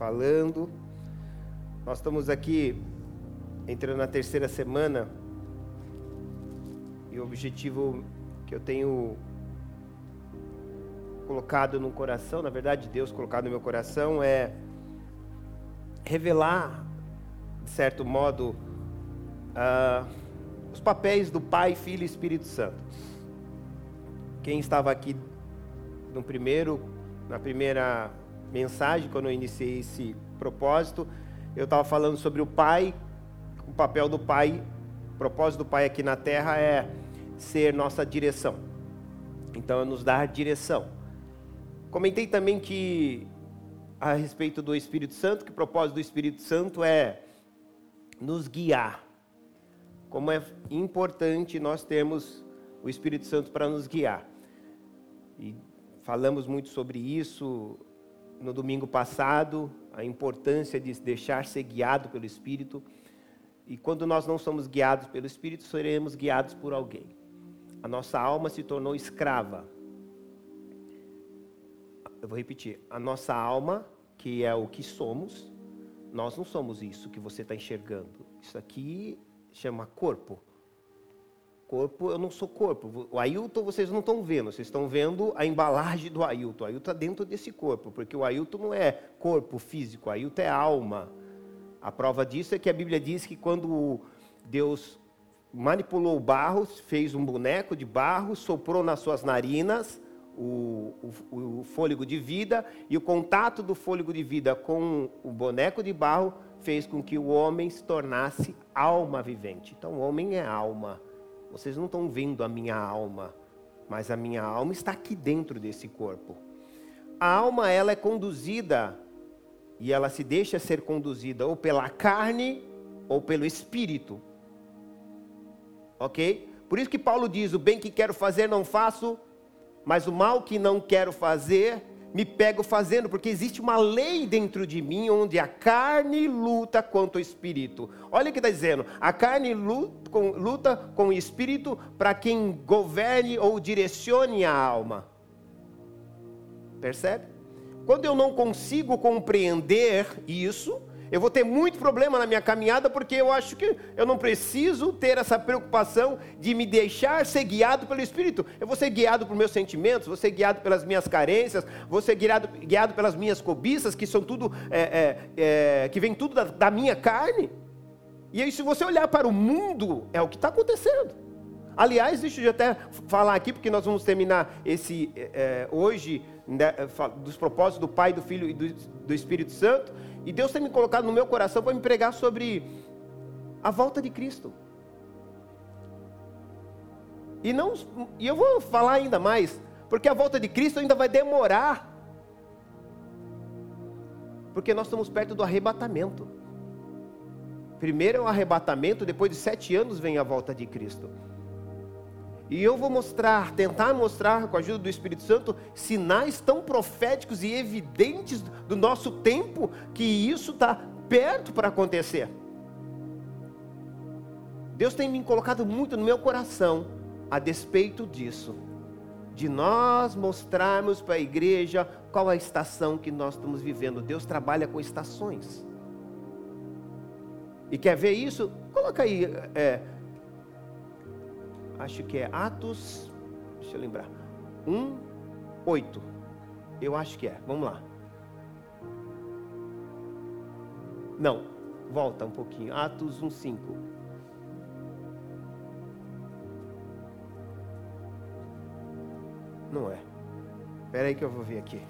falando. Nós estamos aqui entrando na terceira semana e o objetivo que eu tenho colocado no coração, na verdade Deus colocado no meu coração é revelar, de certo modo, uh, os papéis do Pai, Filho e Espírito Santo. Quem estava aqui no primeiro, na primeira mensagem, quando eu iniciei esse propósito, eu estava falando sobre o Pai, o papel do Pai, o propósito do Pai aqui na Terra é ser nossa direção. Então, é nos dar direção. Comentei também que, a respeito do Espírito Santo, que o propósito do Espírito Santo é nos guiar. Como é importante nós termos o Espírito Santo para nos guiar. E falamos muito sobre isso no domingo passado, a importância de deixar ser guiado pelo Espírito. E quando nós não somos guiados pelo Espírito, seremos guiados por alguém. A nossa alma se tornou escrava. Eu vou repetir. A nossa alma, que é o que somos, nós não somos isso que você está enxergando. Isso aqui chama corpo. Corpo, eu não sou corpo. O Ailton vocês não estão vendo, vocês estão vendo a embalagem do Ailton. O Ailton está dentro desse corpo, porque o Ailton não é corpo físico, o Ailton é alma. A prova disso é que a Bíblia diz que quando Deus manipulou o barro, fez um boneco de barro, soprou nas suas narinas o, o, o fôlego de vida, e o contato do fôlego de vida com o boneco de barro fez com que o homem se tornasse alma vivente. Então, o homem é alma. Vocês não estão vendo a minha alma, mas a minha alma está aqui dentro desse corpo. A alma ela é conduzida e ela se deixa ser conduzida ou pela carne ou pelo espírito. OK? Por isso que Paulo diz: "O bem que quero fazer não faço, mas o mal que não quero fazer me pego fazendo, porque existe uma lei dentro de mim onde a carne luta contra o espírito. Olha o que está dizendo: a carne luta com, luta com o espírito para quem governe ou direcione a alma. Percebe? Quando eu não consigo compreender isso, eu vou ter muito problema na minha caminhada porque eu acho que eu não preciso ter essa preocupação de me deixar ser guiado pelo Espírito. Eu vou ser guiado por meus sentimentos, vou ser guiado pelas minhas carências, vou ser guiado, guiado pelas minhas cobiças, que são tudo, é, é, é, que vem tudo da, da minha carne. E aí, se você olhar para o mundo, é o que está acontecendo. Aliás, deixa eu até falar aqui, porque nós vamos terminar esse é, hoje, né, dos propósitos do Pai, do Filho e do, do Espírito Santo. E Deus tem me colocado no meu coração para me pregar sobre a volta de Cristo. E, não, e eu vou falar ainda mais, porque a volta de Cristo ainda vai demorar. Porque nós estamos perto do arrebatamento. Primeiro é o arrebatamento, depois de sete anos vem a volta de Cristo. E eu vou mostrar, tentar mostrar com a ajuda do Espírito Santo, sinais tão proféticos e evidentes do nosso tempo, que isso está perto para acontecer. Deus tem me colocado muito no meu coração a despeito disso, de nós mostrarmos para a igreja qual a estação que nós estamos vivendo. Deus trabalha com estações. E quer ver isso? Coloca aí. É, acho que é Atos, deixa eu lembrar, 1, 8. Eu acho que é, vamos lá. Não, volta um pouquinho, Atos 1, 5. Não é. Espera aí que eu vou ver aqui.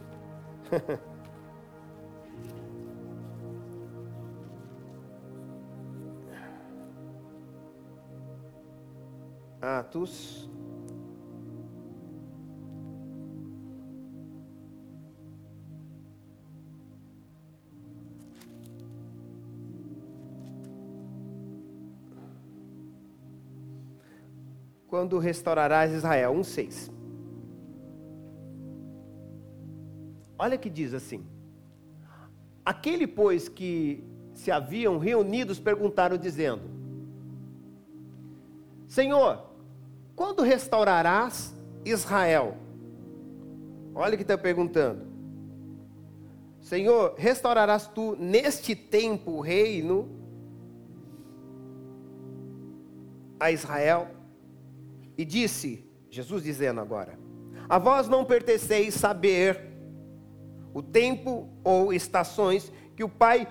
Atos. Quando restaurarás Israel, 1,6. Olha que diz assim: Aquele, pois, que se haviam reunidos perguntaram, dizendo: Senhor, quando restaurarás Israel? Olha o que está perguntando. Senhor, restaurarás tu neste tempo o reino a Israel? E disse, Jesus dizendo agora: A vós não pertenceis saber o tempo ou estações que o Pai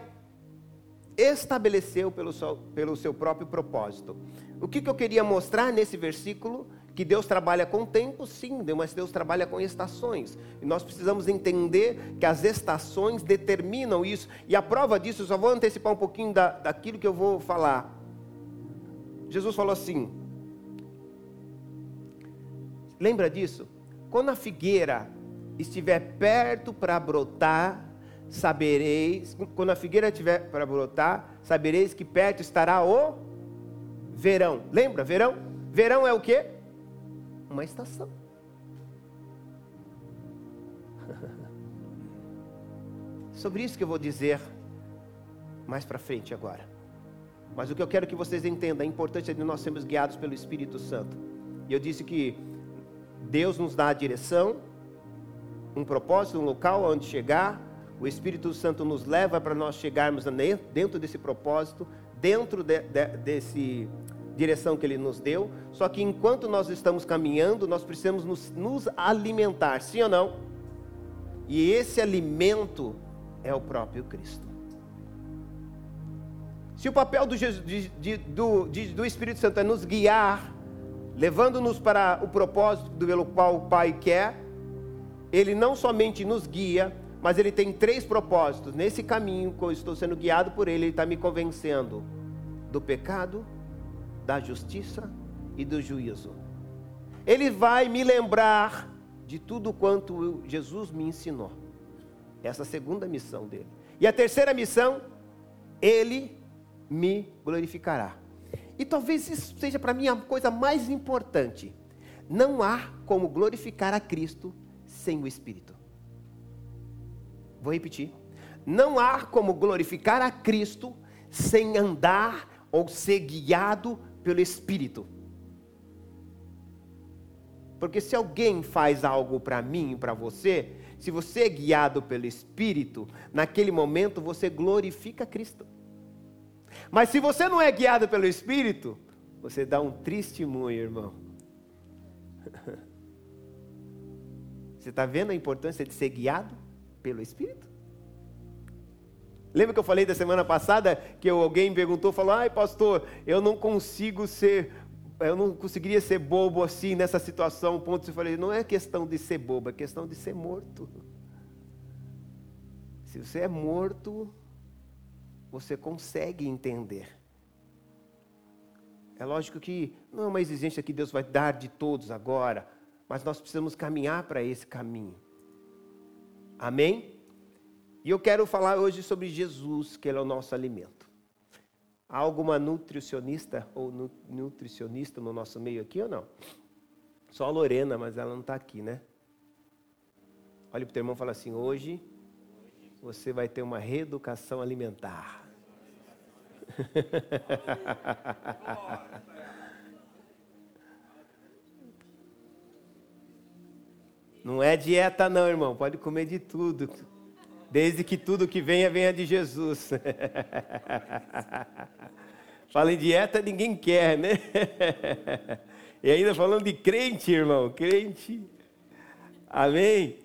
estabeleceu pelo seu, pelo seu próprio propósito. O que, que eu queria mostrar nesse versículo? Que Deus trabalha com tempo, sim, mas Deus trabalha com estações. E nós precisamos entender que as estações determinam isso. E a prova disso, eu só vou antecipar um pouquinho da, daquilo que eu vou falar. Jesus falou assim: lembra disso? Quando a figueira estiver perto para brotar, sabereis, quando a figueira estiver para brotar, sabereis que perto estará o verão. Lembra? Verão? Verão é o que? Uma estação. Sobre isso que eu vou dizer mais para frente agora. Mas o que eu quero que vocês entendam, a importância de nós sermos guiados pelo Espírito Santo. E eu disse que Deus nos dá a direção, um propósito, um local onde chegar. O Espírito Santo nos leva para nós chegarmos dentro desse propósito, dentro de, de, desse direção que Ele nos deu. Só que enquanto nós estamos caminhando, nós precisamos nos, nos alimentar, sim ou não? E esse alimento é o próprio Cristo. Se o papel do, de, de, do, do Espírito Santo é nos guiar, levando-nos para o propósito pelo qual o Pai quer, ele não somente nos guia, mas ele tem três propósitos. Nesse caminho que eu estou sendo guiado por ele, ele está me convencendo do pecado, da justiça e do juízo. Ele vai me lembrar de tudo quanto Jesus me ensinou. Essa é a segunda missão dele. E a terceira missão, ele me glorificará. E talvez isso seja para mim a coisa mais importante. Não há como glorificar a Cristo sem o Espírito. Vou repetir. Não há como glorificar a Cristo sem andar ou ser guiado pelo Espírito. Porque se alguém faz algo para mim, para você, se você é guiado pelo Espírito, naquele momento você glorifica Cristo. Mas se você não é guiado pelo Espírito, você dá um testemunho, irmão. Você está vendo a importância de ser guiado pelo Espírito? Lembra que eu falei da semana passada que alguém perguntou, falou: "Ai, pastor, eu não consigo ser, eu não conseguiria ser bobo assim nessa situação". Ponto, eu falei: "Não é questão de ser bobo, é questão de ser morto". Se você é morto, você consegue entender. É lógico que não é uma exigência que Deus vai dar de todos agora, mas nós precisamos caminhar para esse caminho. Amém? E eu quero falar hoje sobre Jesus, que Ele é o nosso alimento. Há alguma nutricionista ou nutricionista no nosso meio aqui ou não? Só a Lorena, mas ela não está aqui, né? Olha para o teu irmão e fala assim: hoje você vai ter uma reeducação alimentar. Não é dieta, não, irmão. Pode comer de tudo. Desde que tudo que venha, venha de Jesus. Fala em dieta, ninguém quer, né? E ainda falando de crente, irmão. Crente. Amém?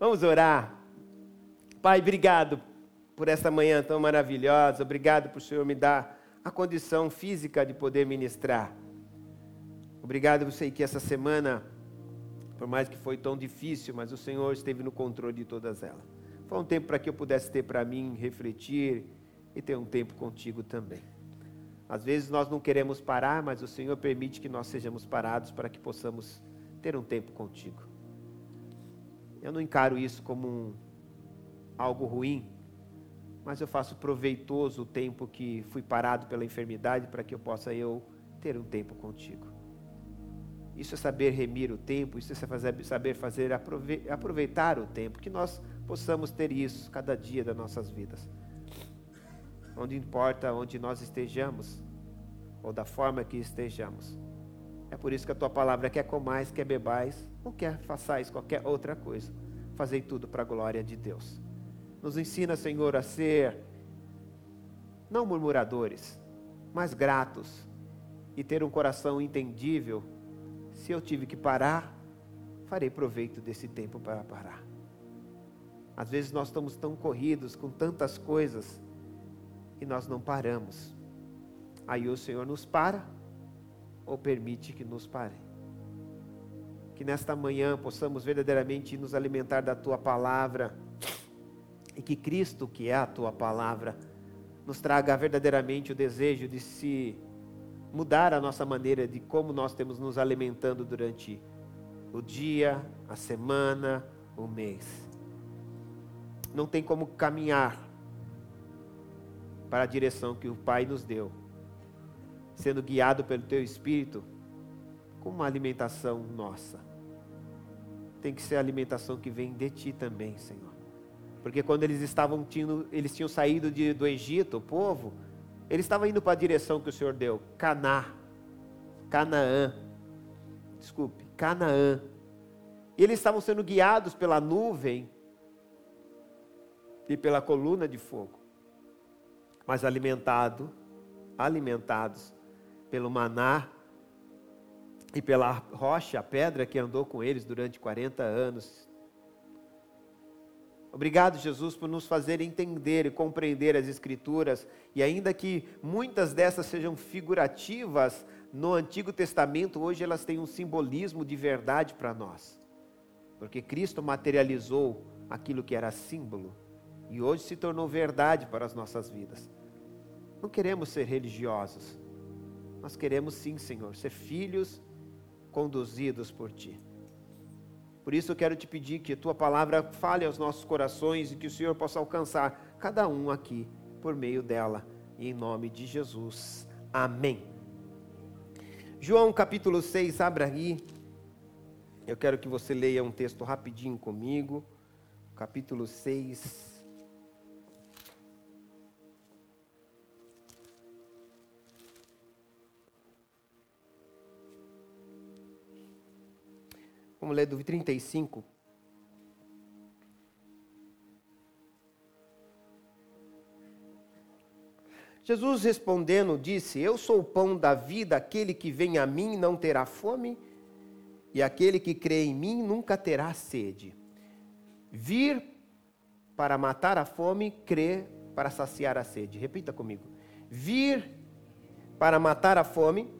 Vamos orar. Pai, obrigado por essa manhã tão maravilhosa. Obrigado por o Senhor me dar a condição física de poder ministrar. Obrigado, eu sei que essa semana, por mais que foi tão difícil, mas o Senhor esteve no controle de todas elas. Foi um tempo para que eu pudesse ter para mim, refletir e ter um tempo contigo também. Às vezes nós não queremos parar, mas o Senhor permite que nós sejamos parados para que possamos ter um tempo contigo. Eu não encaro isso como um algo ruim, mas eu faço proveitoso o tempo que fui parado pela enfermidade para que eu possa eu ter um tempo contigo. Isso é saber remir o tempo, isso é saber fazer aproveitar o tempo, que nós possamos ter isso cada dia das nossas vidas. Onde importa onde nós estejamos, ou da forma que estejamos. É por isso que a tua palavra quer comais, quer bebais, ou quer façais qualquer outra coisa. Fazei tudo para a glória de Deus. Nos ensina, Senhor, a ser não murmuradores, mas gratos e ter um coração entendível. Se eu tive que parar, farei proveito desse tempo para parar. Às vezes nós estamos tão corridos com tantas coisas e nós não paramos. Aí o Senhor nos para ou permite que nos pare. Que nesta manhã possamos verdadeiramente nos alimentar da tua palavra e que Cristo, que é a tua palavra, nos traga verdadeiramente o desejo de se mudar a nossa maneira de como nós temos nos alimentando durante o dia, a semana, o mês. Não tem como caminhar para a direção que o Pai nos deu, sendo guiado pelo Teu Espírito, com uma alimentação nossa. Tem que ser a alimentação que vem de Ti também, Senhor. Porque quando eles estavam tindo, eles tinham saído de, do Egito, o povo, eles estavam indo para a direção que o Senhor deu, Caná, Canaã. Desculpe, Canaã. E eles estavam sendo guiados pela nuvem e pela coluna de fogo. Mas alimentado, alimentados pelo maná e pela rocha, a pedra que andou com eles durante 40 anos, Obrigado, Jesus, por nos fazer entender e compreender as Escrituras, e ainda que muitas dessas sejam figurativas no Antigo Testamento, hoje elas têm um simbolismo de verdade para nós, porque Cristo materializou aquilo que era símbolo e hoje se tornou verdade para as nossas vidas. Não queremos ser religiosos, nós queremos sim, Senhor, ser filhos conduzidos por Ti. Por isso eu quero te pedir que a tua palavra fale aos nossos corações e que o Senhor possa alcançar cada um aqui por meio dela. Em nome de Jesus. Amém. João capítulo 6, abra aí. Eu quero que você leia um texto rapidinho comigo. Capítulo 6. Vamos ler do 35. Jesus respondendo disse: Eu sou o pão da vida, aquele que vem a mim não terá fome, e aquele que crê em mim nunca terá sede. Vir para matar a fome, crer para saciar a sede. Repita comigo. Vir para matar a fome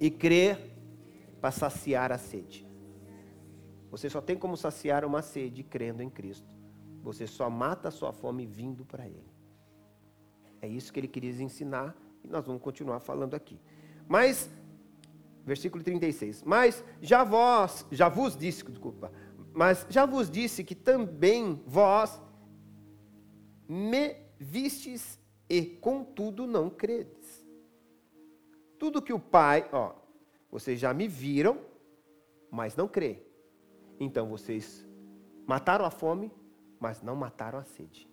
e crer para saciar a sede. Você só tem como saciar uma sede crendo em Cristo. Você só mata a sua fome vindo para Ele. É isso que ele queria ensinar e nós vamos continuar falando aqui. Mas, versículo 36. Mas já vós, já vos disse, desculpa, mas já vos disse que também vós me vistes e contudo não credes. Tudo que o Pai, ó, vocês já me viram, mas não creem. Então vocês mataram a fome, mas não mataram a sede.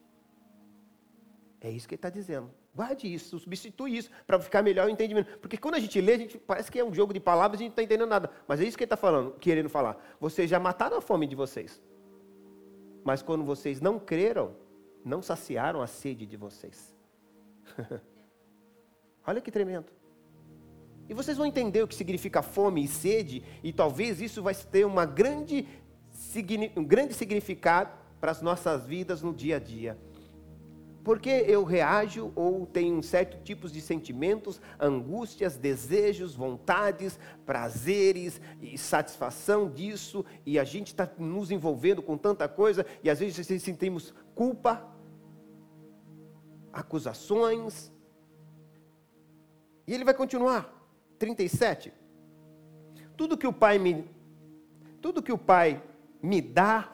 É isso que ele está dizendo. Guarde isso, substitui isso, para ficar melhor o entendimento. Porque quando a gente lê, a gente parece que é um jogo de palavras e a gente não está entendendo nada. Mas é isso que ele está falando, querendo falar. Vocês já mataram a fome de vocês. Mas quando vocês não creram, não saciaram a sede de vocês. Olha que tremendo. E vocês vão entender o que significa fome e sede, e talvez isso vai ter uma grande, um grande significado para as nossas vidas no dia a dia. Porque eu reajo ou tenho certos tipos de sentimentos, angústias, desejos, vontades, prazeres e satisfação disso, e a gente está nos envolvendo com tanta coisa, e às vezes sentimos culpa, acusações, e ele vai continuar. 37. Tudo que o Pai me tudo que o Pai me dá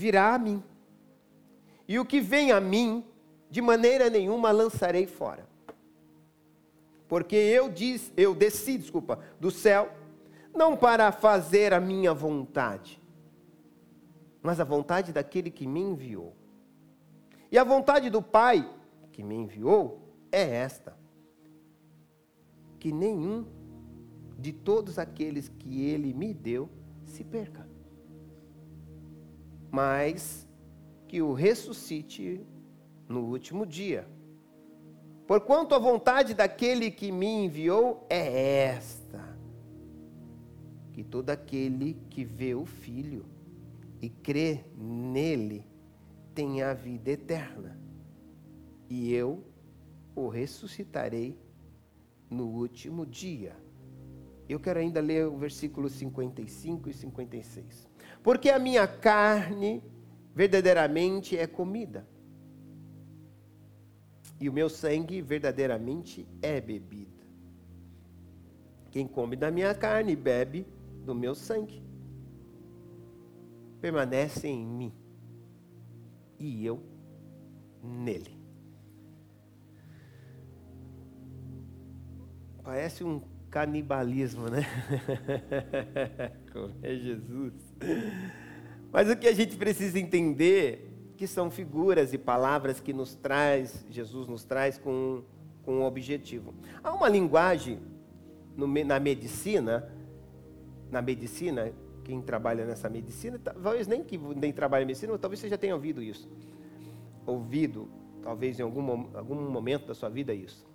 virá a mim. E o que vem a mim, de maneira nenhuma lançarei fora. Porque eu diz, eu desci, desculpa, do céu, não para fazer a minha vontade, mas a vontade daquele que me enviou. E a vontade do Pai que me enviou é esta: que nenhum de todos aqueles que ele me deu se perca. mas que o ressuscite no último dia. Porquanto a vontade daquele que me enviou é esta: que todo aquele que vê o Filho e crê nele tenha a vida eterna, e eu o ressuscitarei no último dia. Eu quero ainda ler o versículo 55 e 56. Porque a minha carne verdadeiramente é comida e o meu sangue verdadeiramente é bebida. Quem come da minha carne bebe do meu sangue. Permanece em mim e eu nele. Parece um canibalismo, né? Comer Jesus. Mas o que a gente precisa entender que são figuras e palavras que nos traz, Jesus nos traz com, com um objetivo. Há uma linguagem no, na medicina, na medicina, quem trabalha nessa medicina, talvez nem que nem trabalha em medicina, talvez você já tenha ouvido isso. Ouvido, talvez em algum, algum momento da sua vida, isso.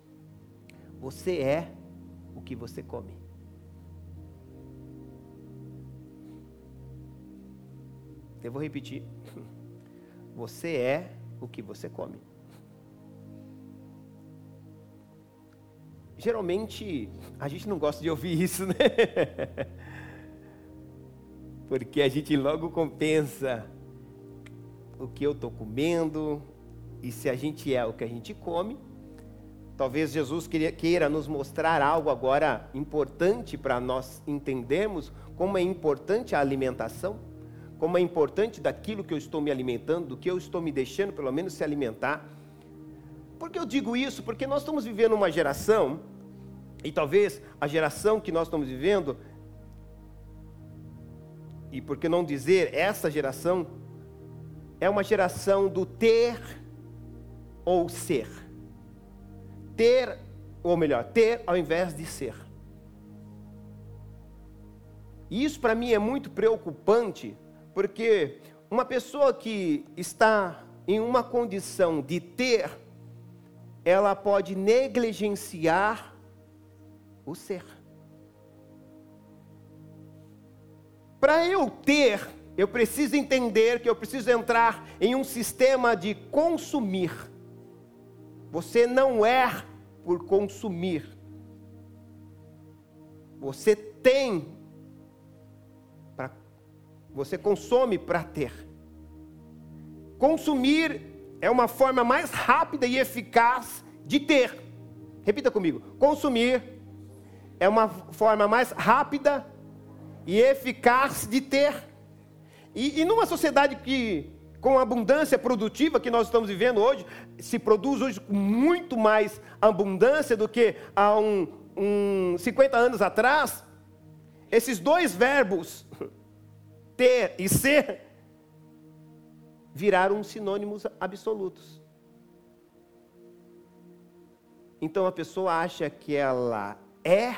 Você é o que você come. Eu vou repetir. Você é o que você come. Geralmente, a gente não gosta de ouvir isso, né? Porque a gente logo compensa o que eu estou comendo, e se a gente é o que a gente come, talvez Jesus queira nos mostrar algo agora importante para nós entendermos como é importante a alimentação como é importante daquilo que eu estou me alimentando, do que eu estou me deixando, pelo menos, se alimentar. Por que eu digo isso? Porque nós estamos vivendo uma geração, e talvez a geração que nós estamos vivendo, e por que não dizer essa geração, é uma geração do ter ou ser. Ter, ou melhor, ter ao invés de ser. E isso para mim é muito preocupante, porque uma pessoa que está em uma condição de ter, ela pode negligenciar o ser. Para eu ter, eu preciso entender que eu preciso entrar em um sistema de consumir. Você não é por consumir. Você tem você consome para ter. Consumir é uma forma mais rápida e eficaz de ter. Repita comigo. Consumir é uma forma mais rápida e eficaz de ter. E, e numa sociedade que, com a abundância produtiva que nós estamos vivendo hoje, se produz hoje com muito mais abundância do que há um, um 50 anos atrás, esses dois verbos ter e ser viraram sinônimos absolutos. Então a pessoa acha que ela é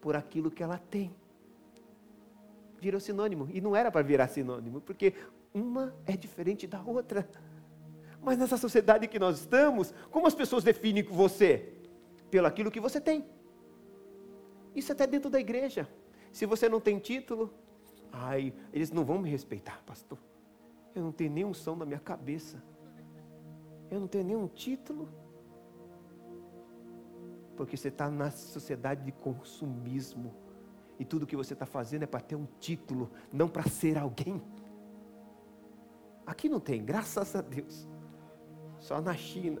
por aquilo que ela tem. Virou sinônimo. E não era para virar sinônimo, porque uma é diferente da outra. Mas nessa sociedade que nós estamos, como as pessoas definem você? Pelo aquilo que você tem. Isso até dentro da igreja. Se você não tem título, Ai, eles não vão me respeitar, pastor. Eu não tenho nenhum som na minha cabeça. Eu não tenho nenhum título. Porque você está na sociedade de consumismo. E tudo que você está fazendo é para ter um título, não para ser alguém. Aqui não tem, graças a Deus. Só na China.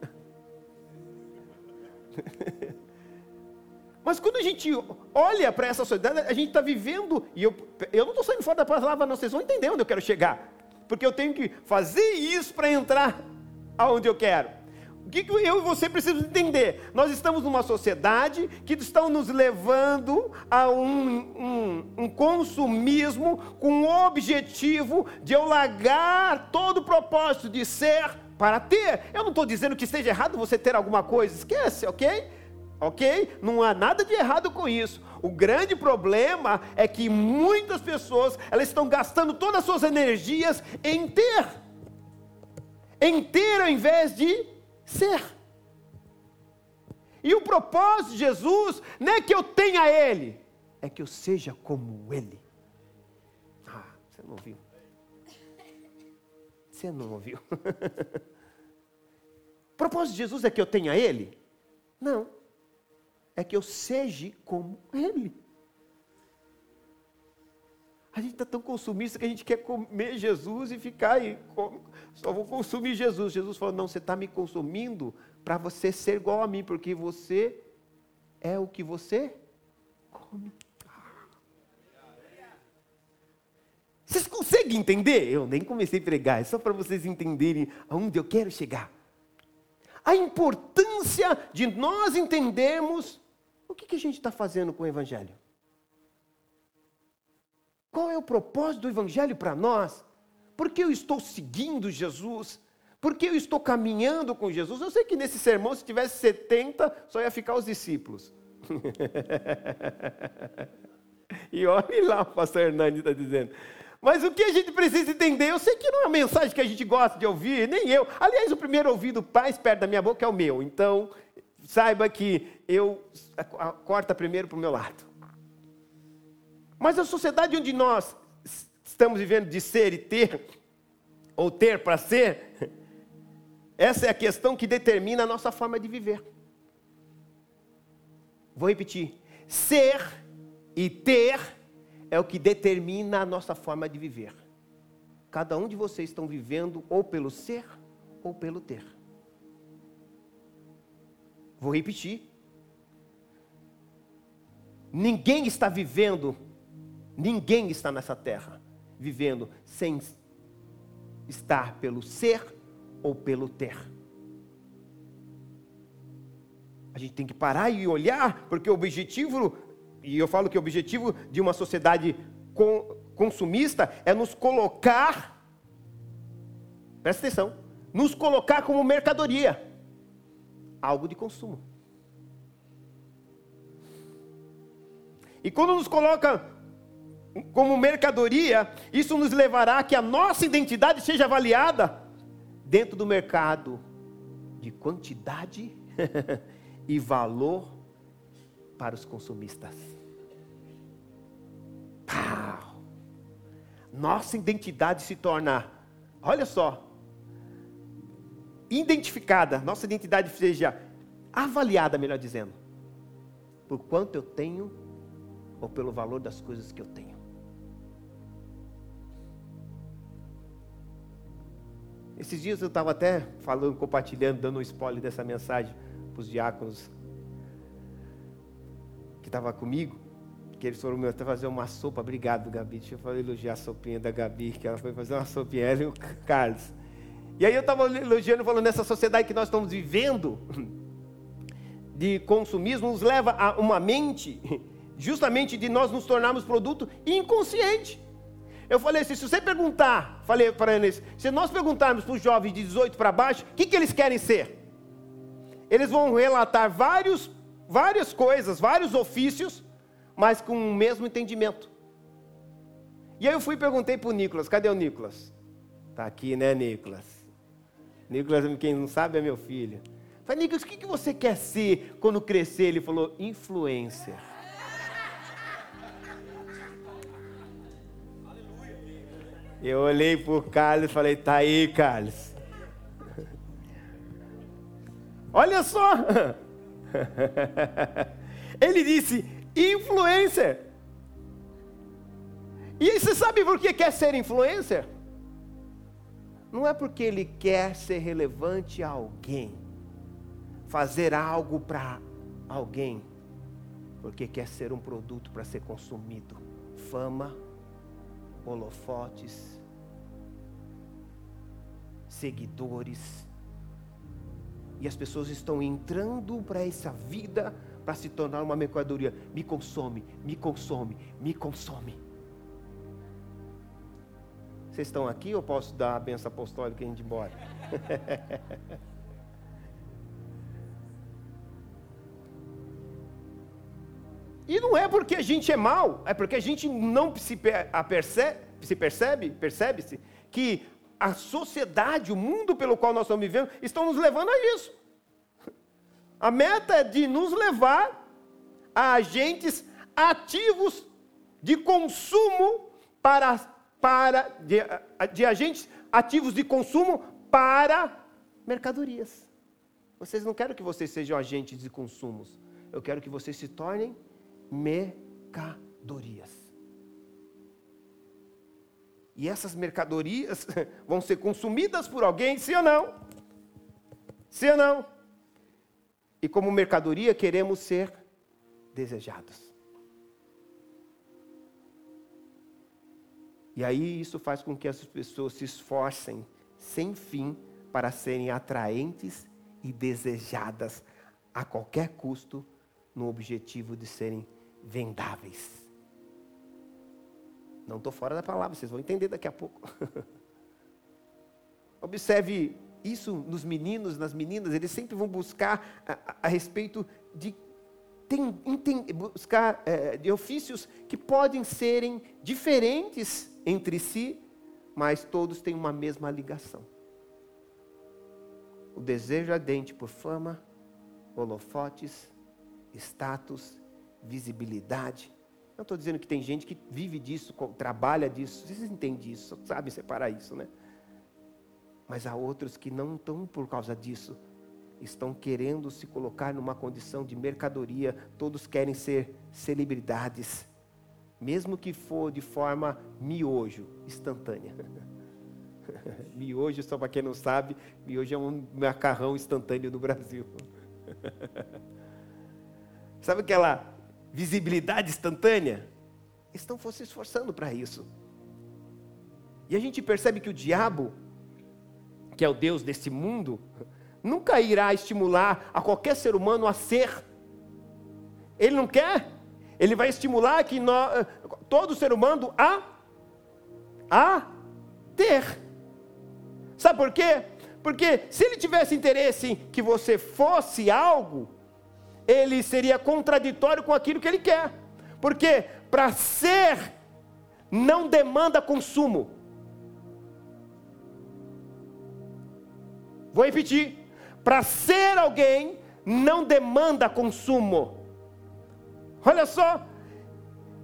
Mas quando a gente olha para essa sociedade, a gente está vivendo, e eu, eu não estou saindo fora da palavra, não, vocês vão entender onde eu quero chegar. Porque eu tenho que fazer isso para entrar aonde eu quero. O que, eu e você precisamos entender? Nós estamos numa sociedade que está nos levando a um, um, um consumismo com o objetivo de eu largar todo o propósito de ser para ter. Eu não estou dizendo que esteja errado você ter alguma coisa, esquece, ok? Ok? Não há nada de errado com isso. O grande problema é que muitas pessoas elas estão gastando todas as suas energias em ter, em ter ao invés de ser. E o propósito de Jesus não é que eu tenha Ele, é que eu seja como Ele. Ah, você não ouviu? Você não ouviu? o propósito de Jesus é que eu tenha Ele? Não é que eu seja como Ele. A gente está tão consumista que a gente quer comer Jesus e ficar aí. Só vou consumir Jesus. Jesus falou: não, você está me consumindo para você ser igual a mim, porque você é o que você come. Vocês conseguem entender? Eu nem comecei a pregar, é só para vocês entenderem aonde eu quero chegar. A importância de nós entendermos o que, que a gente está fazendo com o Evangelho? Qual é o propósito do Evangelho para nós? Por que eu estou seguindo Jesus? Por que eu estou caminhando com Jesus? Eu sei que nesse sermão, se tivesse 70, só ia ficar os discípulos. e olhe lá o pastor Hernani está dizendo. Mas o que a gente precisa entender, eu sei que não é uma mensagem que a gente gosta de ouvir, nem eu. Aliás, o primeiro ouvido mais perto da minha boca é o meu. Então, saiba que eu corta primeiro para o meu lado. Mas a sociedade onde nós estamos vivendo de ser e ter, ou ter para ser, essa é a questão que determina a nossa forma de viver. Vou repetir: ser e ter é o que determina a nossa forma de viver. Cada um de vocês estão vivendo ou pelo ser ou pelo ter. Vou repetir. Ninguém está vivendo, ninguém está nessa terra vivendo sem estar pelo ser ou pelo ter. A gente tem que parar e olhar, porque o objetivo, e eu falo que o objetivo de uma sociedade consumista é nos colocar, presta atenção, nos colocar como mercadoria algo de consumo. E quando nos coloca como mercadoria, isso nos levará a que a nossa identidade seja avaliada dentro do mercado de quantidade e valor para os consumistas. Pau! Nossa identidade se torna, olha só, identificada, nossa identidade seja avaliada, melhor dizendo, por quanto eu tenho ou pelo valor das coisas que eu tenho. Esses dias eu estava até falando, compartilhando, dando um spoiler dessa mensagem para os diáconos que estavam comigo, que eles foram até fazer uma sopa. Obrigado, Gabi. Deixa eu elogiar a sopinha da Gabi, que ela foi fazer uma sopinha, ela e o Carlos. E aí eu estava elogiando, falando nessa sociedade que nós estamos vivendo, de consumismo, nos leva a uma mente, justamente de nós nos tornarmos produto inconsciente. Eu falei assim, se você perguntar, falei para eles, se nós perguntarmos para os jovens de 18 para baixo, o que, que eles querem ser? Eles vão relatar vários, várias coisas, vários ofícios, mas com o mesmo entendimento. E aí eu fui e perguntei para o Nicolas, cadê o Nicolas? Está aqui, né, Nicolas? Nicolas, quem não sabe, é meu filho. Falei, Nicolas, o que você quer ser quando crescer? Ele falou, influencer. Eu olhei para o Carlos e falei, tá aí, Carlos. Olha só. Ele disse, influencer. E você sabe por que quer ser influencer? não é porque ele quer ser relevante a alguém, fazer algo para alguém, porque quer ser um produto para ser consumido. Fama, holofotes, seguidores. E as pessoas estão entrando para essa vida para se tornar uma mercadoria. Me consome, me consome, me consome. Vocês estão aqui ou posso dar a benção apostólica e ir embora? E não é porque a gente é mal, é porque a gente não se, percebe, se percebe, percebe-se que a sociedade, o mundo pelo qual nós estamos vivendo, estão nos levando a isso. A meta é de nos levar a agentes ativos de consumo para, para de, de agentes ativos de consumo para mercadorias. Vocês não querem que vocês sejam agentes de consumos. Eu quero que vocês se tornem mercadorias. E essas mercadorias vão ser consumidas por alguém, sim ou não? Sim ou não? E como mercadoria queremos ser desejados. E aí isso faz com que as pessoas se esforcem sem fim para serem atraentes e desejadas a qualquer custo no objetivo de serem vendáveis. Não estou fora da palavra, vocês vão entender daqui a pouco. Observe isso nos meninos, nas meninas, eles sempre vão buscar a, a, a respeito de tem, tem, buscar é, de ofícios que podem serem diferentes entre si, mas todos têm uma mesma ligação. O desejo ardente por fama, holofotes, status, visibilidade. Não estou dizendo que tem gente que vive disso, trabalha disso, vocês entendem isso, sabem separar isso, né? Mas há outros que não estão por causa disso, estão querendo se colocar numa condição de mercadoria, todos querem ser celebridades, mesmo que for de forma miojo, instantânea. miojo, só para quem não sabe, miojo é um macarrão instantâneo no Brasil. sabe aquela visibilidade instantânea? Estão se esforçando para isso. E a gente percebe que o diabo, que é o Deus desse mundo, nunca irá estimular a qualquer ser humano a ser. Ele não quer. Ele vai estimular que nós, todo ser humano a a ter. Sabe por quê? Porque se ele tivesse interesse em que você fosse algo, ele seria contraditório com aquilo que ele quer. Porque para ser não demanda consumo. Vou repetir para ser alguém não demanda consumo. Olha só,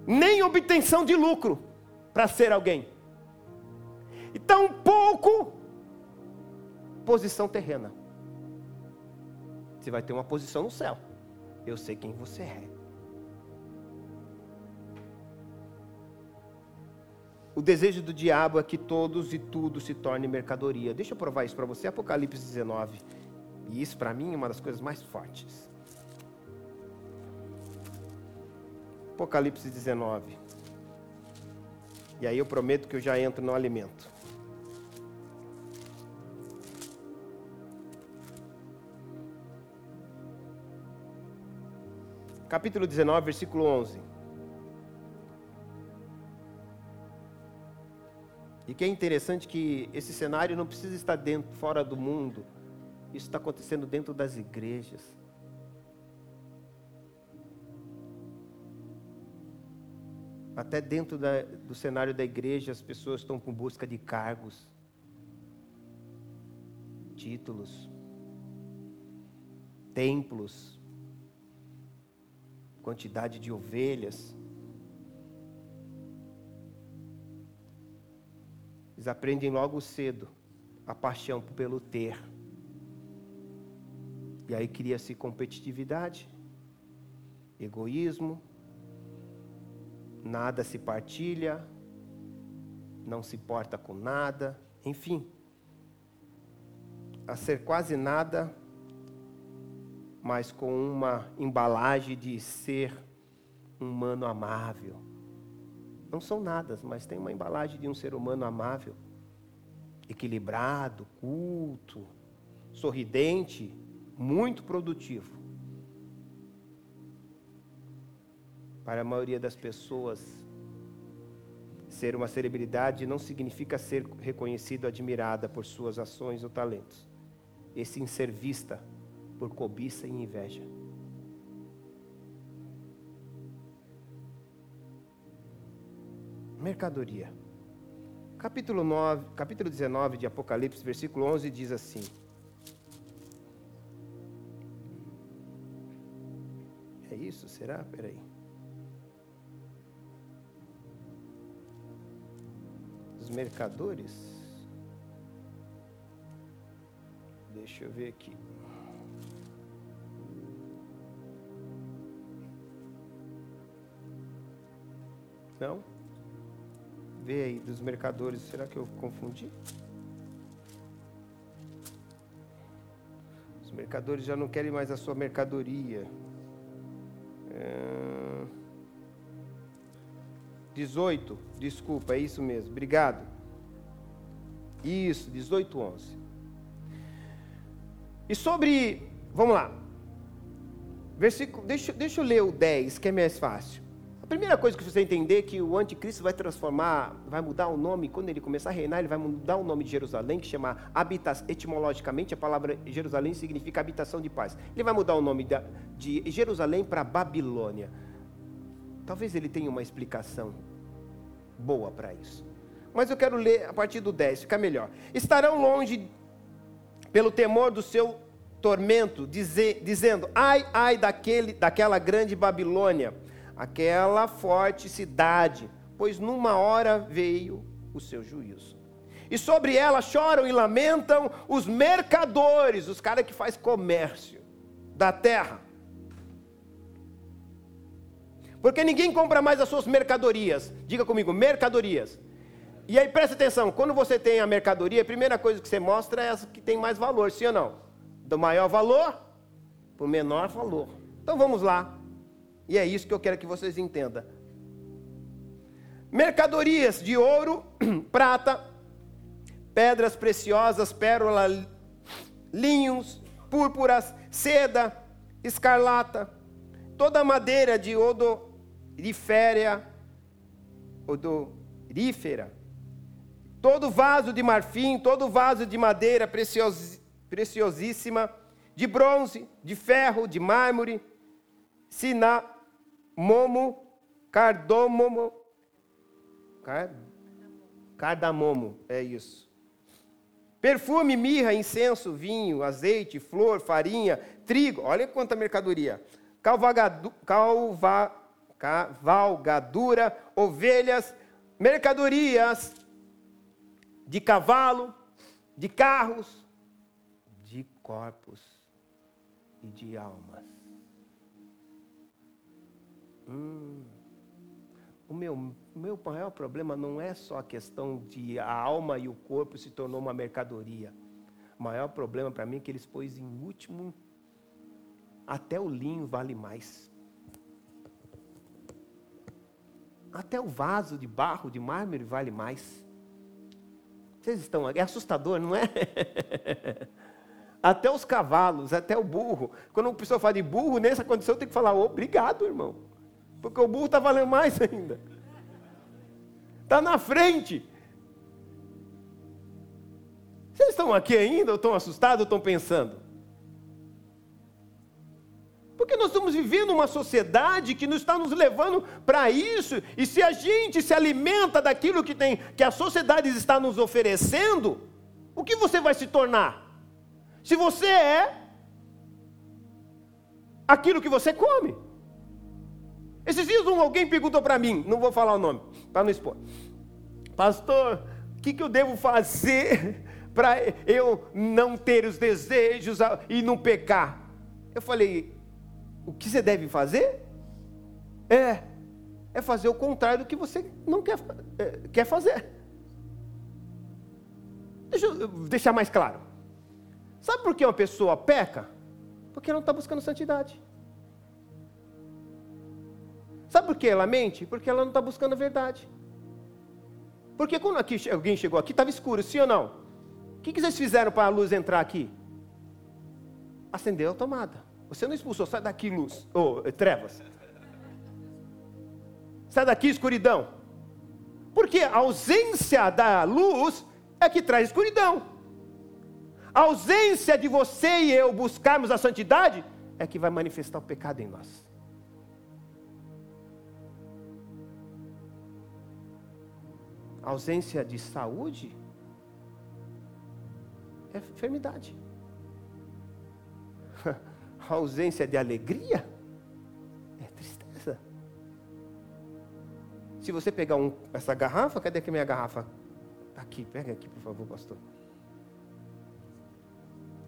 nem obtenção de lucro para ser alguém. E tão pouco posição terrena. Você vai ter uma posição no céu. Eu sei quem você é. O desejo do diabo é que todos e tudo se torne mercadoria. Deixa eu provar isso para você. Apocalipse 19. E isso para mim é uma das coisas mais fortes. Apocalipse 19. E aí eu prometo que eu já entro no alimento. Capítulo 19, versículo 11. E que é interessante que esse cenário não precisa estar dentro, fora do mundo isso está acontecendo dentro das igrejas. Até dentro da, do cenário da igreja, as pessoas estão com busca de cargos, títulos, templos, quantidade de ovelhas. Eles aprendem logo cedo a paixão pelo ter. E aí cria-se competitividade, egoísmo, nada se partilha, não se porta com nada, enfim. A ser quase nada, mas com uma embalagem de ser humano amável. Não são nada, mas tem uma embalagem de um ser humano amável, equilibrado, culto, sorridente, muito produtivo. Para a maioria das pessoas, ser uma celebridade não significa ser reconhecido, admirada por suas ações ou talentos, e sim ser vista por cobiça e inveja. Mercadoria. Capítulo, 9, capítulo 19 de Apocalipse, versículo 11 diz assim: É isso? Será? Peraí. Os mercadores. Deixa eu ver aqui. Não? Vê aí, dos mercadores, será que eu confundi? Os mercadores já não querem mais a sua mercadoria. É... 18, desculpa, é isso mesmo, obrigado. Isso, 18, 11. E sobre, vamos lá, versículo, deixa, deixa eu ler o 10, que é mais fácil primeira coisa que você entender é que o anticristo vai transformar, vai mudar o nome, quando ele começar a reinar, ele vai mudar o nome de Jerusalém, que chama habitação, etimologicamente a palavra Jerusalém significa habitação de paz. Ele vai mudar o nome de Jerusalém para Babilônia. Talvez ele tenha uma explicação boa para isso. Mas eu quero ler a partir do 10, fica melhor. Estarão longe pelo temor do seu tormento, dizer, dizendo: ai, ai daquele, daquela grande Babilônia aquela forte cidade, pois numa hora veio o seu juízo. E sobre ela choram e lamentam os mercadores, os caras que faz comércio da terra. Porque ninguém compra mais as suas mercadorias. Diga comigo, mercadorias. E aí presta atenção, quando você tem a mercadoria, a primeira coisa que você mostra é essa que tem mais valor, sim ou não? Do maior valor para o menor valor. Então vamos lá. E é isso que eu quero que vocês entendam. Mercadorias de ouro, prata, pedras preciosas, pérola, linhos, púrpuras, seda, escarlata, toda madeira de odorífera, odorífera, todo vaso de marfim, todo vaso de madeira precios, preciosíssima, de bronze, de ferro, de mármore, sina, momo, cardomomo, cardamomo, é isso. Perfume, mirra, incenso, vinho, azeite, flor, farinha, trigo, olha quanta mercadoria. Calvagadu, calva, cavalgadura, ovelhas, mercadorias de cavalo, de carros, de corpos e de almas. Hum, o meu, meu maior problema não é só a questão de a alma e o corpo se tornou uma mercadoria. O maior problema para mim é que eles pôs em último, até o linho vale mais. Até o vaso de barro, de mármore vale mais. Vocês estão? É assustador, não é? até os cavalos, até o burro. Quando o pessoa fala de burro, nessa condição tem que falar, obrigado, irmão. Porque o burro está valendo mais ainda. Está na frente. Vocês estão aqui ainda ou estão assustados ou estão pensando? Porque nós estamos vivendo uma sociedade que nos está nos levando para isso, e se a gente se alimenta daquilo que tem, que a sociedade está nos oferecendo, o que você vai se tornar? Se você é aquilo que você come. Esses dias um, alguém perguntou para mim, não vou falar o nome, para não expor. Pastor, o que, que eu devo fazer para eu não ter os desejos e não pecar? Eu falei, o que você deve fazer? É, é fazer o contrário do que você não quer, é, quer fazer. Deixa eu deixar mais claro. Sabe por que uma pessoa peca? Porque ela não está buscando santidade. Sabe por que ela mente? Porque ela não está buscando a verdade. Porque quando aqui, alguém chegou aqui, estava escuro, sim ou não? O que, que vocês fizeram para a luz entrar aqui? Acendeu a tomada. Você não expulsou, sai daqui, luz, ou oh, trevas. Sai daqui, escuridão. Porque a ausência da luz é que traz escuridão. A ausência de você e eu buscarmos a santidade é que vai manifestar o pecado em nós. Ausência de saúde é enfermidade. A ausência de alegria é tristeza. Se você pegar um, essa garrafa, cadê a minha garrafa? Tá aqui, pega aqui, por favor, pastor.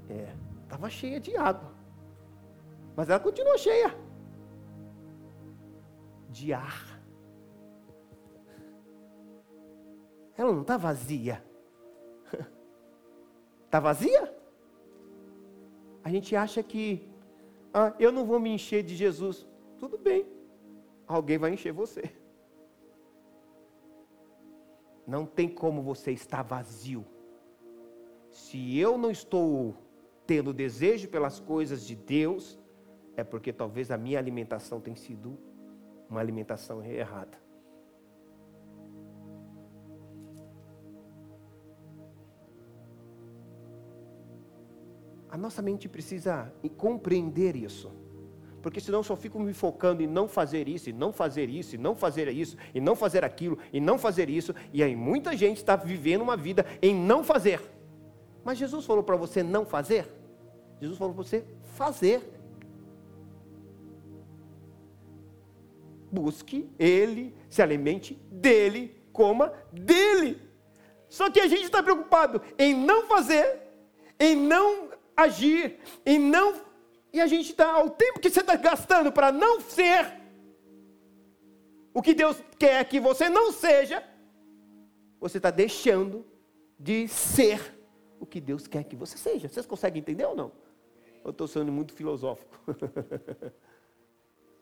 É, estava cheia de água. Mas ela continuou cheia de ar. Ela não está vazia. Está vazia? A gente acha que ah, eu não vou me encher de Jesus. Tudo bem, alguém vai encher você. Não tem como você estar vazio. Se eu não estou tendo desejo pelas coisas de Deus, é porque talvez a minha alimentação tenha sido uma alimentação errada. A nossa mente precisa compreender isso. Porque senão eu só fico me focando em não fazer isso, e não fazer isso, e não fazer isso, e não fazer aquilo, e não fazer isso. E aí muita gente está vivendo uma vida em não fazer. Mas Jesus falou para você não fazer? Jesus falou para você fazer. Busque Ele, se alimente dEle, coma dEle. Só que a gente está preocupado em não fazer, em não agir, em não. E a gente está, ao tempo que você está gastando para não ser o que Deus quer que você não seja, você está deixando de ser o que Deus quer que você seja. Vocês conseguem entender ou não? Eu estou sendo muito filosófico.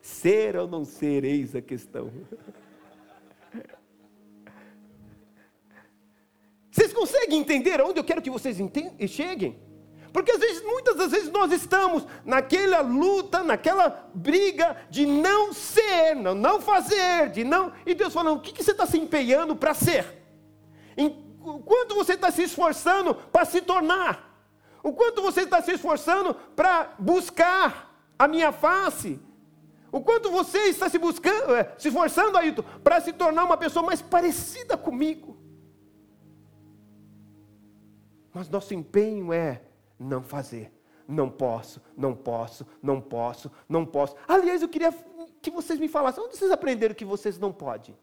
ser ou não ser, eis a questão. Vocês conseguem entender aonde eu quero que vocês cheguem? Porque às vezes, muitas das vezes nós estamos naquela luta, naquela briga de não ser, não, não fazer, de não. E Deus falando, o que, que você está se empenhando para ser? O quanto você está se esforçando para se tornar? O quanto você está se esforçando para buscar a minha face? O quanto você está se buscando, é, se esforçando, Ailton, para se tornar uma pessoa mais parecida comigo? Mas nosso empenho é não fazer. Não posso, não posso, não posso, não posso. Aliás, eu queria que vocês me falassem, onde vocês aprenderam que vocês não podem?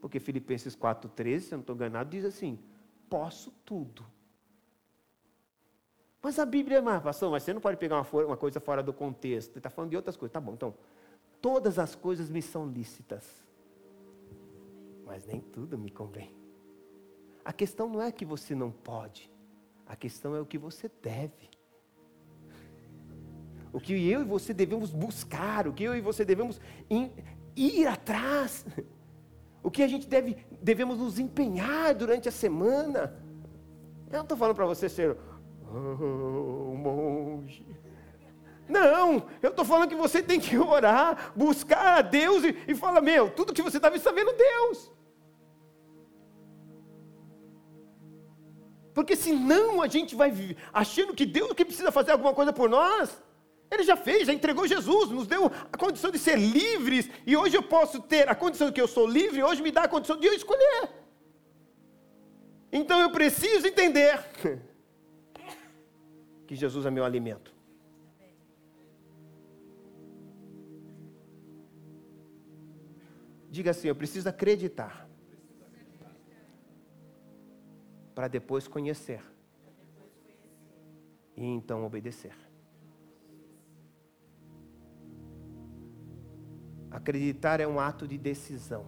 Porque Filipenses 4,13, se eu não estou enganado, diz assim: posso tudo. Mas a Bíblia, mas, pastor, mas você não pode pegar uma, uma coisa fora do contexto. Ele está falando de outras coisas. Tá bom, então. Todas as coisas me são lícitas. Mas nem tudo me convém. A questão não é que você não pode, a questão é o que você deve. O que eu e você devemos buscar, o que eu e você devemos ir atrás, o que a gente deve, devemos nos empenhar durante a semana. Eu não estou falando para você ser oh, monge. Não, eu estou falando que você tem que orar, buscar a Deus e, e falar: Meu, tudo que você está vendo, está vendo Deus. Porque senão a gente vai achando que Deus que precisa fazer alguma coisa por nós. Ele já fez, já entregou Jesus, nos deu a condição de ser livres, e hoje eu posso ter a condição de que eu sou livre, hoje me dá a condição de eu escolher. Então eu preciso entender que Jesus é meu alimento. Diga assim: eu preciso acreditar para depois conhecer e então obedecer. Acreditar é um ato de decisão.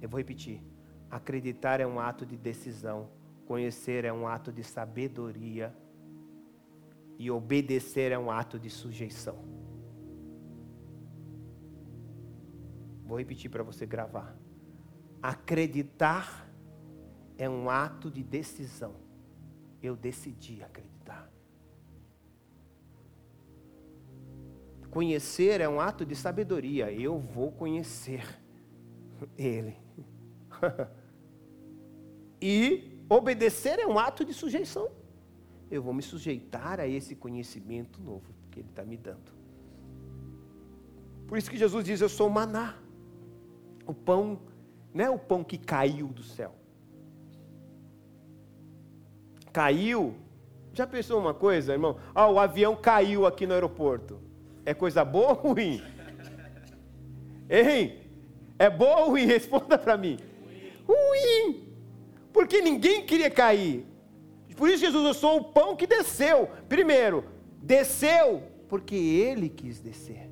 Eu vou repetir. Acreditar é um ato de decisão. Conhecer é um ato de sabedoria. E obedecer é um ato de sujeição. Vou repetir para você gravar. Acreditar é um ato de decisão. Eu decidi acreditar. Conhecer é um ato de sabedoria. Eu vou conhecer Ele. e obedecer é um ato de sujeição. Eu vou me sujeitar a esse conhecimento novo que Ele está me dando. Por isso que Jesus diz: Eu sou maná. O pão não é o pão que caiu do céu. Caiu. Já pensou uma coisa, irmão? Ah, o avião caiu aqui no aeroporto. É coisa boa ou ruim? Hein? É boa ou ruim? Responda para mim. Ruim. Porque ninguém queria cair. Por isso Jesus, eu sou o pão que desceu. Primeiro, desceu porque ele quis descer.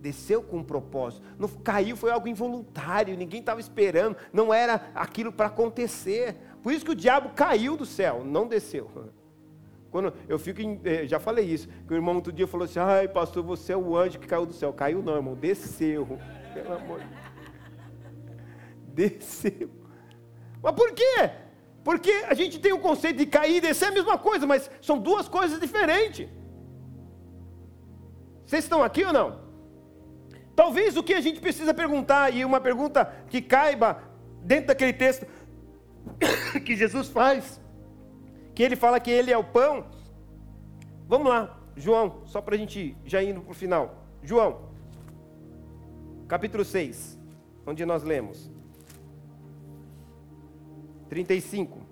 Desceu com um propósito. Não caiu foi algo involuntário, ninguém estava esperando, não era aquilo para acontecer. Por isso que o diabo caiu do céu, não desceu. Quando eu fico, em, eh, já falei isso, que o irmão outro dia falou assim: "Ai, pastor, você é o anjo que caiu do céu". Caiu não, irmão, desceu. Pelo amor. Desceu. Mas por quê? Porque a gente tem o conceito de cair e descer é a mesma coisa, mas são duas coisas diferentes. Vocês estão aqui ou não? Talvez o que a gente precisa perguntar, e uma pergunta que caiba dentro daquele texto que Jesus faz, que ele fala que ele é o pão. Vamos lá, João, só para a gente já indo para o final. João, capítulo 6, onde nós lemos. 35.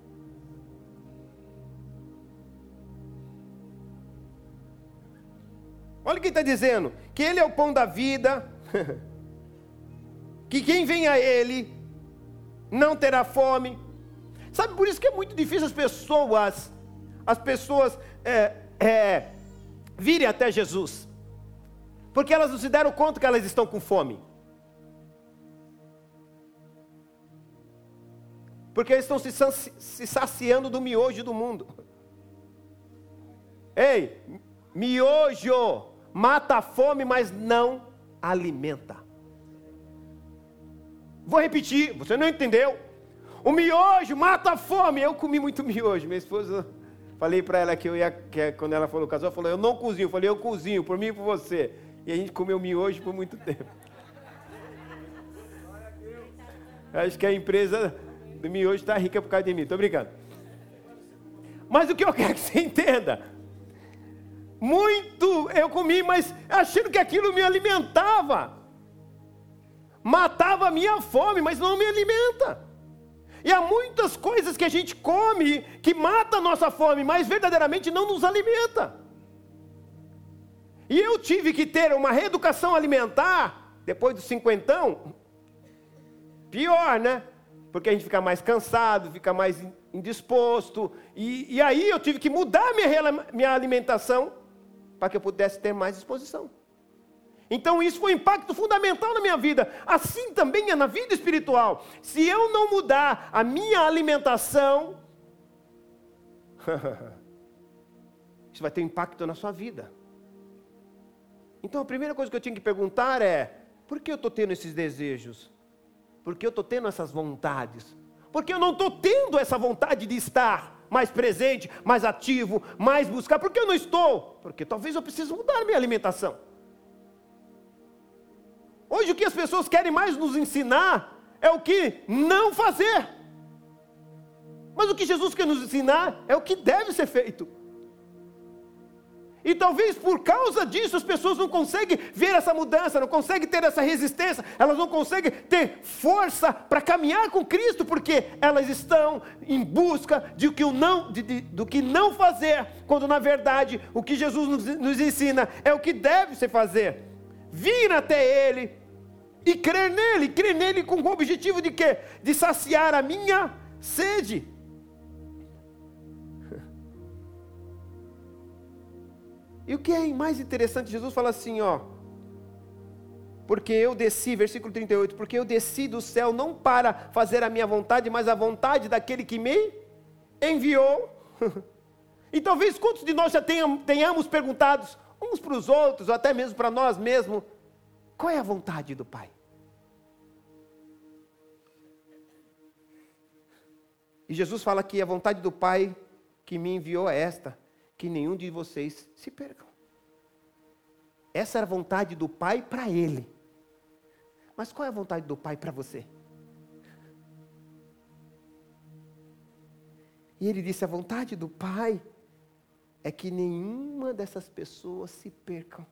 Olha o que está dizendo: que Ele é o pão da vida, que quem vem a Ele não terá fome. Sabe por isso que é muito difícil as pessoas, as pessoas é, é, virem até Jesus, porque elas não se deram conta que elas estão com fome. Porque eles estão se, saciando do miojo do mundo. Ei, miojo mata a fome, mas não alimenta. Vou repetir, você não entendeu? O miojo mata a fome. Eu comi muito miojo. Minha esposa, falei para ela que eu ia, que quando ela falou casal, falou: Eu não cozinho. Eu falei: Eu cozinho, por mim e por você. E a gente comeu miojo por muito tempo. Acho que a empresa do miojo está rica por causa de mim. Estou brincando. Mas o que eu quero que você entenda. Muito eu comi, mas achando que aquilo me alimentava. Matava a minha fome, mas não me alimenta. E há muitas coisas que a gente come que mata a nossa fome, mas verdadeiramente não nos alimenta. E eu tive que ter uma reeducação alimentar, depois dos cinquentão, pior, né? porque a gente fica mais cansado, fica mais indisposto. E, e aí eu tive que mudar minha, minha alimentação para que eu pudesse ter mais disposição. Então isso foi um impacto fundamental na minha vida. Assim também é na vida espiritual. Se eu não mudar a minha alimentação, isso vai ter impacto na sua vida. Então a primeira coisa que eu tinha que perguntar é: por que eu estou tendo esses desejos? Porque eu estou tendo essas vontades. Porque eu não estou tendo essa vontade de estar mais presente, mais ativo, mais buscar. Por que eu não estou? Porque talvez eu precise mudar minha alimentação. Hoje o que as pessoas querem mais nos ensinar é o que não fazer. Mas o que Jesus quer nos ensinar é o que deve ser feito. E talvez por causa disso as pessoas não conseguem ver essa mudança, não conseguem ter essa resistência, elas não conseguem ter força para caminhar com Cristo, porque elas estão em busca de que o não, de, de, do que não fazer, quando na verdade o que Jesus nos, nos ensina é o que deve se fazer. Vir até Ele e crer nele, crer nele com o objetivo de quê? De saciar a minha sede. E o que é mais interessante, Jesus fala assim, ó. Porque eu desci, versículo 38, porque eu desci do céu não para fazer a minha vontade, mas a vontade daquele que me enviou. e talvez quantos de nós já tenhamos perguntado uns para os outros, ou até mesmo para nós mesmos, qual é a vontade do Pai? E Jesus fala que a vontade do Pai que me enviou é esta: que nenhum de vocês se percam. Essa era a vontade do Pai para ele. Mas qual é a vontade do Pai para você? E ele disse: a vontade do Pai é que nenhuma dessas pessoas se percam.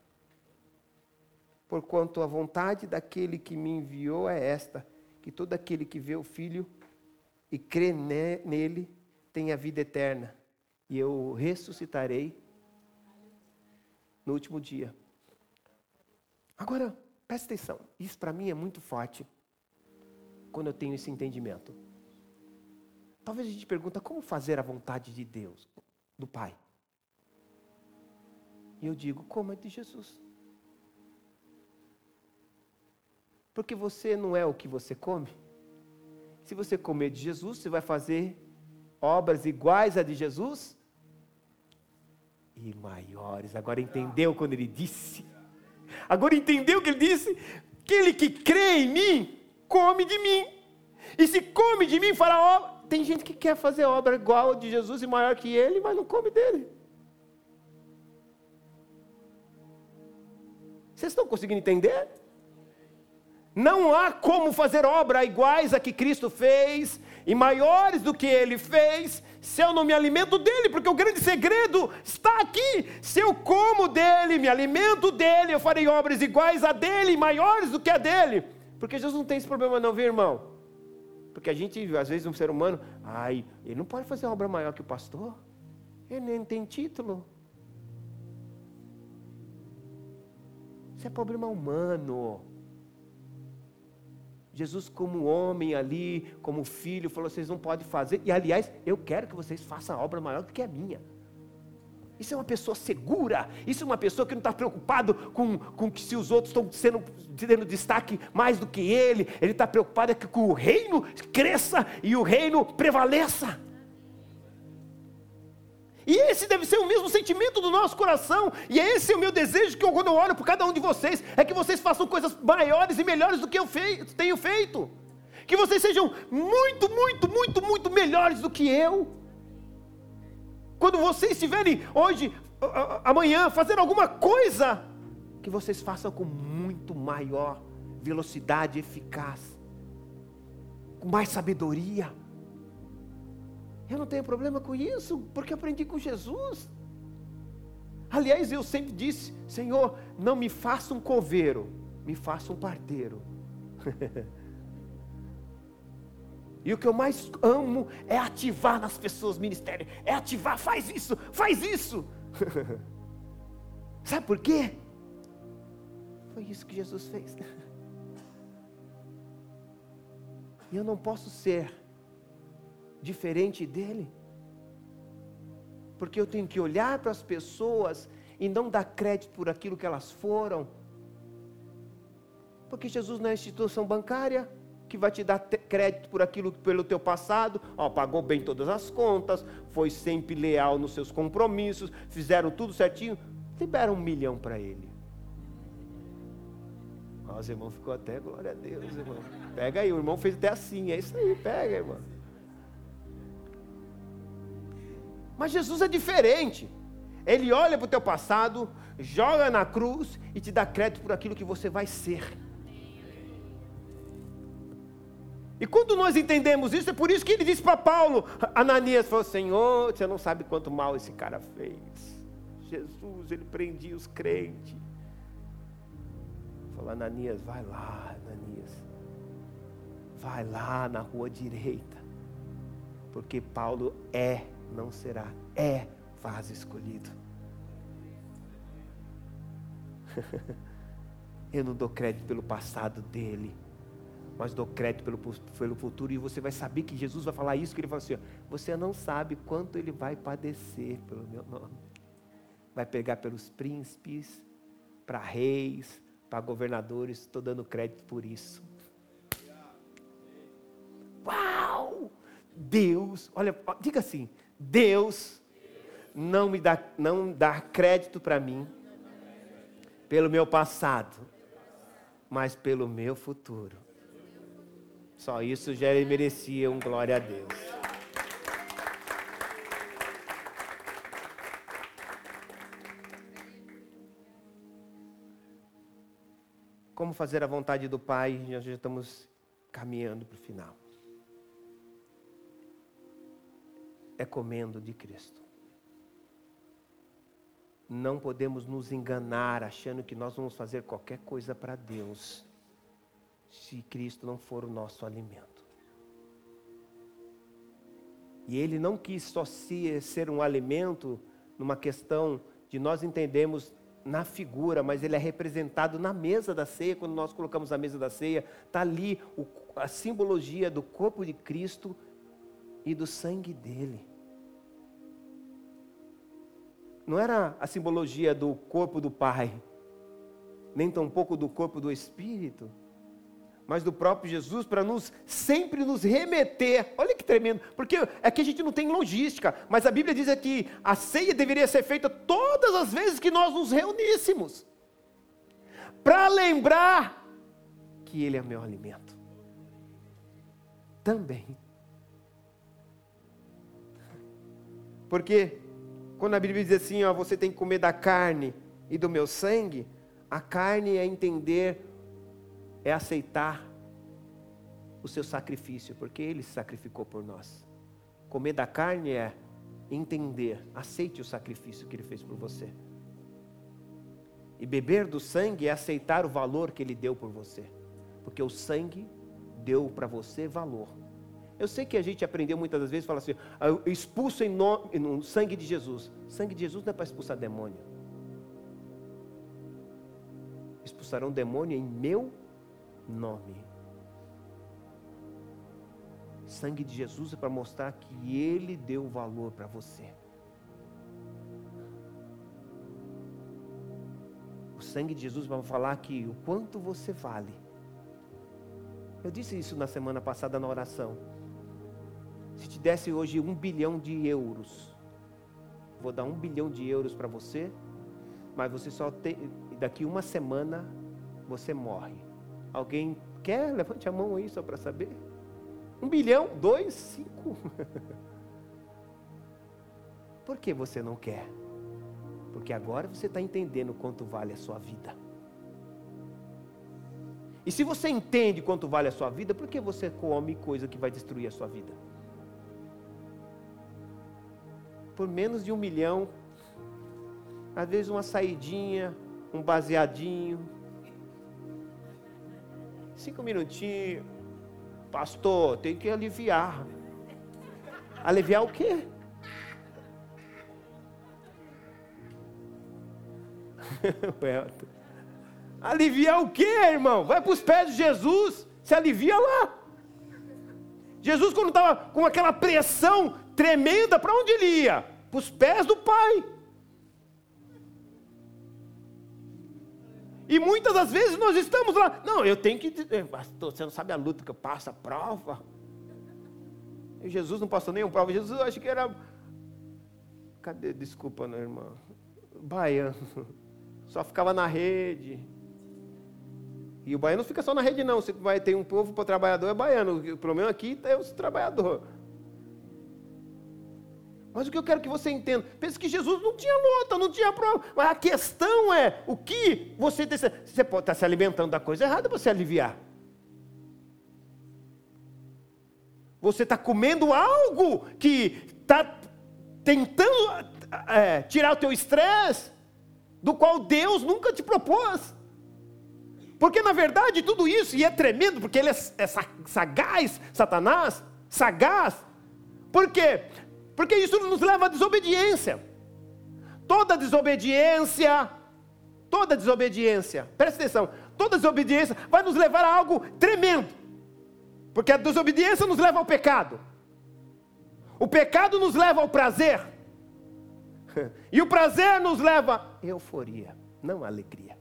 porquanto a vontade daquele que me enviou é esta: que todo aquele que vê o Filho e crê nele tenha vida eterna, e eu ressuscitarei no último dia. Agora, presta atenção, isso para mim é muito forte quando eu tenho esse entendimento. Talvez a gente pergunta como fazer a vontade de Deus, do Pai. E eu digo, como é de Jesus. Porque você não é o que você come. Se você comer de Jesus, você vai fazer obras iguais a de Jesus e maiores. Agora entendeu quando ele disse? Agora entendeu o que ele disse? Aquele que crê em mim, come de mim. E se come de mim, fará obra. Tem gente que quer fazer obra igual a de Jesus e maior que ele, mas não come dele. Vocês estão conseguindo entender? Não há como fazer obra iguais a que Cristo fez e maiores do que ele fez, se eu não me alimento dele, porque o grande segredo está aqui. Se eu como dele, me alimento dele, eu farei obras iguais a dele, maiores do que a dele. Porque Jesus não tem esse problema, não, viu, irmão? Porque a gente, às vezes, um ser humano, ai, ele não pode fazer obra maior que o pastor, ele nem tem título. Isso é problema humano. Jesus, como homem ali, como filho, falou: vocês não podem fazer. E aliás, eu quero que vocês façam a obra maior do que a minha. Isso é uma pessoa segura. Isso é uma pessoa que não está preocupado com, com que se os outros estão sendo tendo destaque mais do que ele. Ele está preocupado é que o reino cresça e o reino prevaleça. E esse deve ser o mesmo sentimento do nosso coração, e esse é o meu desejo que eu, quando eu olho por cada um de vocês, é que vocês façam coisas maiores e melhores do que eu fei, tenho feito. Que vocês sejam muito, muito, muito, muito melhores do que eu. Quando vocês estiverem hoje, amanhã, fazendo alguma coisa, que vocês façam com muito maior velocidade eficaz, com mais sabedoria eu não tenho problema com isso, porque aprendi com Jesus. Aliás, eu sempre disse: Senhor, não me faça um coveiro, me faça um parteiro. e o que eu mais amo é ativar nas pessoas ministério, é ativar, faz isso, faz isso. Sabe por quê? Foi isso que Jesus fez. E eu não posso ser diferente dele. Porque eu tenho que olhar para as pessoas e não dar crédito por aquilo que elas foram. Porque Jesus não é instituição bancária que vai te dar crédito por aquilo pelo teu passado, ó, pagou bem todas as contas, foi sempre leal nos seus compromissos, fizeram tudo certinho, libera um milhão para ele. Ó, os irmãos ficou até glória a Deus, irmão. Pega aí, o irmão fez até assim, é isso aí, pega, irmão. Mas Jesus é diferente. Ele olha para o teu passado, joga na cruz e te dá crédito por aquilo que você vai ser. E quando nós entendemos isso, é por isso que ele disse para Paulo: Ananias falou: Senhor, você não sabe quanto mal esse cara fez. Jesus, ele prendia os crentes. Falou: Ananias, vai lá, Ananias. Vai lá na rua direita. Porque Paulo é não será, é vaso escolhido. Eu não dou crédito pelo passado dele, mas dou crédito pelo, pelo futuro. E você vai saber que Jesus vai falar isso, que ele fala assim: você não sabe quanto ele vai padecer pelo meu nome. Vai pegar pelos príncipes, para reis, para governadores, estou dando crédito por isso. Uau! Deus, olha, diga assim: Deus não me dá, não dá crédito para mim pelo meu passado, mas pelo meu futuro. Só isso já merecia um glória a Deus. Como fazer a vontade do Pai? Nós já estamos caminhando para o final. É comendo de Cristo. não podemos nos enganar achando que nós vamos fazer qualquer coisa para Deus, se Cristo não for o nosso alimento. E Ele não quis só ser um alimento numa questão de nós entendermos na figura, mas ele é representado na mesa da ceia, quando nós colocamos a mesa da ceia, está ali o, a simbologia do corpo de Cristo e do sangue dele. Não era a simbologia do corpo do Pai, nem tampouco do corpo do Espírito, mas do próprio Jesus para nos sempre nos remeter. Olha que tremendo, porque é que a gente não tem logística, mas a Bíblia diz que a ceia deveria ser feita todas as vezes que nós nos reuníssemos. Para lembrar que ele é meu alimento. Também. Porque quando a Bíblia diz assim, ó, você tem que comer da carne e do meu sangue, a carne é entender é aceitar o seu sacrifício, porque ele se sacrificou por nós. Comer da carne é entender, aceite o sacrifício que ele fez por você. E beber do sangue é aceitar o valor que ele deu por você, porque o sangue deu para você valor. Eu sei que a gente aprendeu muitas das vezes, fala assim, ah, expulso em nome, no sangue de Jesus. Sangue de Jesus não é para expulsar demônio. Expulsarão demônio em meu nome. Sangue de Jesus é para mostrar que Ele deu valor para você. O sangue de Jesus vai falar que o quanto você vale. Eu disse isso na semana passada na oração. Se te desse hoje um bilhão de euros, vou dar um bilhão de euros para você, mas você só tem. Daqui uma semana você morre. Alguém quer? Levante a mão aí só para saber. Um bilhão, dois, cinco. Por que você não quer? Porque agora você está entendendo quanto vale a sua vida. E se você entende quanto vale a sua vida, por que você come coisa que vai destruir a sua vida? Por menos de um milhão, às vezes uma saidinha, um baseadinho, Cinco minutinhos. Pastor, tem que aliviar. Aliviar o quê? aliviar o quê, irmão? Vai para os pés de Jesus, se alivia lá. Jesus, quando estava com aquela pressão tremenda, para onde ele ia? Para os pés do Pai. E muitas das vezes nós estamos lá, não, eu tenho que, pastor, você não sabe a luta que eu passo, a prova. E Jesus não passou nenhuma prova, Jesus eu acho que era, cadê, desculpa, meu irmão, baiano, só ficava na rede. E o baiano não fica só na rede não, se vai ter um povo para trabalhador é baiano, o problema aqui é o trabalhador. Mas o que eu quero que você entenda, pense que Jesus não tinha luta, não tinha prova. Mas a questão é o que você você pode estar se alimentando da coisa errada para se aliviar. Você está comendo algo que está tentando é, tirar o teu estresse, do qual Deus nunca te propôs. Porque na verdade tudo isso, e é tremendo, porque ele é, é sagaz, Satanás, sagaz. Por quê? Porque isso nos leva à desobediência. Toda desobediência, toda desobediência, presta atenção, toda desobediência vai nos levar a algo tremendo. Porque a desobediência nos leva ao pecado. O pecado nos leva ao prazer. E o prazer nos leva à euforia, não à alegria.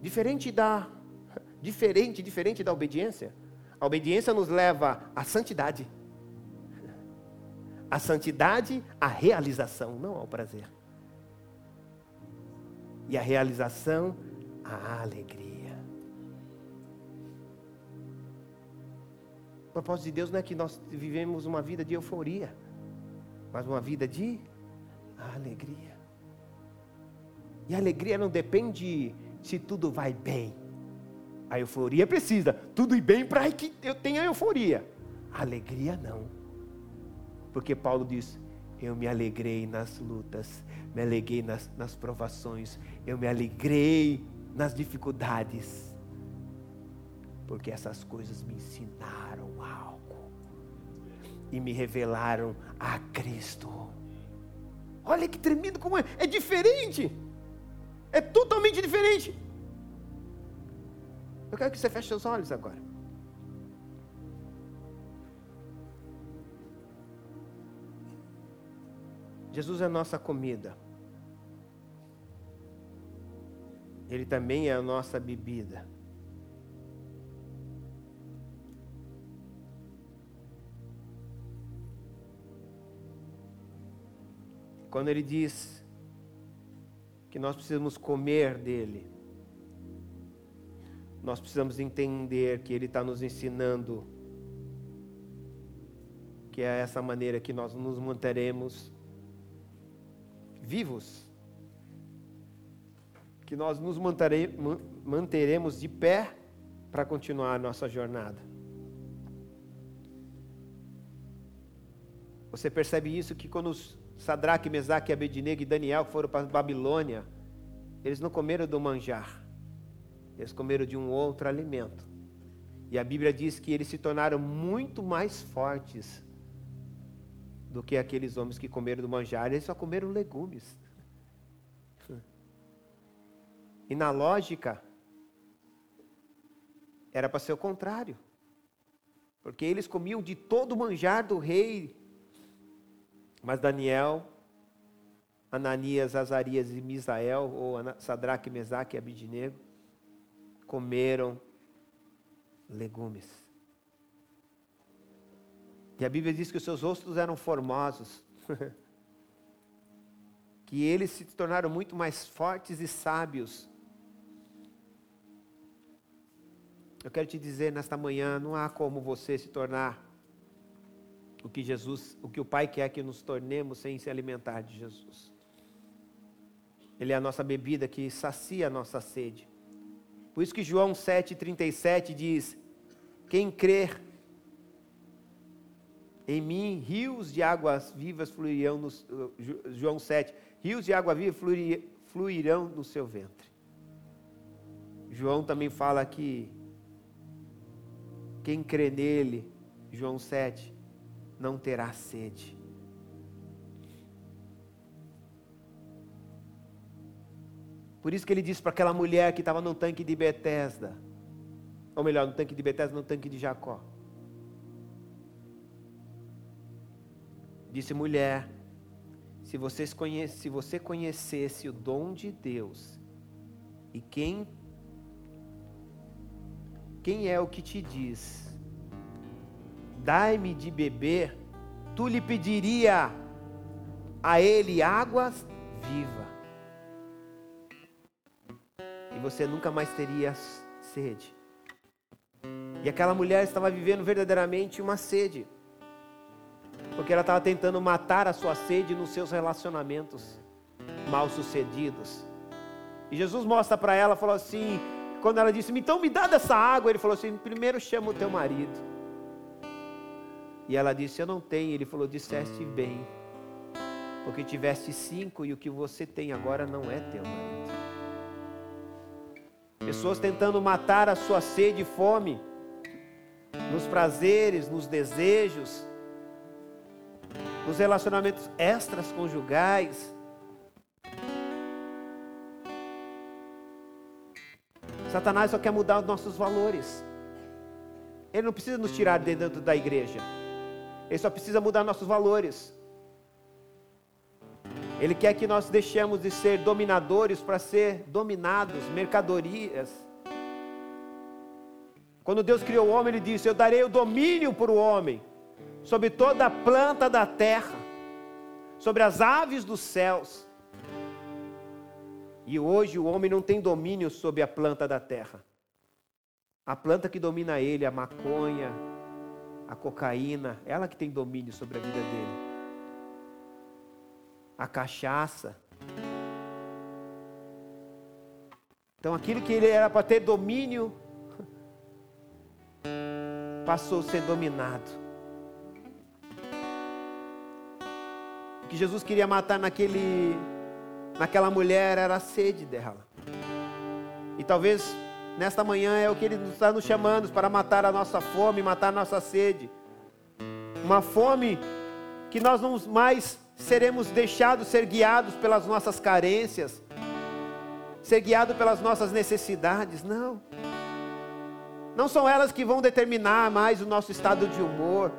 Diferente da diferente, diferente da obediência, a obediência nos leva à santidade. A santidade, à realização, não ao prazer. E a realização, à alegria. O propósito de Deus não é que nós vivemos uma vida de euforia, mas uma vida de alegria. E a alegria não depende se tudo vai bem. A euforia precisa, tudo e bem para que eu tenha euforia. Alegria não. Porque Paulo diz: Eu me alegrei nas lutas, me alegrei nas, nas provações, eu me alegrei nas dificuldades, porque essas coisas me ensinaram algo e me revelaram a Cristo. Olha que tremendo como é, é diferente, é totalmente diferente. Eu quero que você feche seus olhos agora. Jesus é a nossa comida. Ele também é a nossa bebida. Quando ele diz que nós precisamos comer dele, nós precisamos entender que ele está nos ensinando que é essa maneira que nós nos manteremos vivos, que nós nos manteremos de pé para continuar a nossa jornada. Você percebe isso que quando Sadraque, Mesaque, Abednego e Daniel foram para a Babilônia, eles não comeram do manjar, eles comeram de um outro alimento. E a Bíblia diz que eles se tornaram muito mais fortes do que aqueles homens que comeram do manjar, eles só comeram legumes. E na lógica, era para ser o contrário. Porque eles comiam de todo o manjar do rei. Mas Daniel, Ananias, Azarias e Misael, ou Sadraque, Mesaque e Abidinego, comeram legumes. E a Bíblia diz que os seus rostos eram formosos. que eles se tornaram muito mais fortes e sábios. Eu quero te dizer nesta manhã, não há como você se tornar o que Jesus, o que o Pai quer que nos tornemos sem se alimentar de Jesus. Ele é a nossa bebida que sacia a nossa sede. Por isso que João 7:37 diz: Quem crer em mim rios de águas vivas fluirão, no, João 7, rios de água viva fluirão no seu ventre. João também fala que quem crê nele, João 7, não terá sede. Por isso que ele disse para aquela mulher que estava no tanque de Betesda, ou melhor, no tanque de Betesda, no tanque de Jacó. Disse mulher: se, vocês conhece, se você conhecesse o dom de Deus e quem quem é o que te diz, dai-me de beber, tu lhe pediria a ele águas viva. E você nunca mais teria sede. E aquela mulher estava vivendo verdadeiramente uma sede porque ela estava tentando matar a sua sede nos seus relacionamentos mal sucedidos. E Jesus mostra para ela, falou assim, quando ela disse, então me dá dessa água, ele falou assim, primeiro chama o teu marido. E ela disse, eu não tenho. Ele falou, disseste bem, porque tiveste cinco e o que você tem agora não é teu marido. Pessoas tentando matar a sua sede e fome, nos prazeres, nos desejos, nos relacionamentos extras conjugais. Satanás só quer mudar os nossos valores. Ele não precisa nos tirar de dentro da igreja. Ele só precisa mudar nossos valores. Ele quer que nós deixemos de ser dominadores para ser dominados, mercadorias. Quando Deus criou o homem, Ele disse: Eu darei o domínio para o homem sobre toda a planta da terra, sobre as aves dos céus. E hoje o homem não tem domínio sobre a planta da terra. A planta que domina ele, a maconha, a cocaína, ela que tem domínio sobre a vida dele. A cachaça. Então aquilo que ele era para ter domínio passou a ser dominado. O que Jesus queria matar naquele, naquela mulher era a sede dela. E talvez nesta manhã é o que Ele está nos chamando para matar a nossa fome, matar a nossa sede. Uma fome que nós não mais seremos deixados ser guiados pelas nossas carências, ser guiado pelas nossas necessidades, não. Não são elas que vão determinar mais o nosso estado de humor.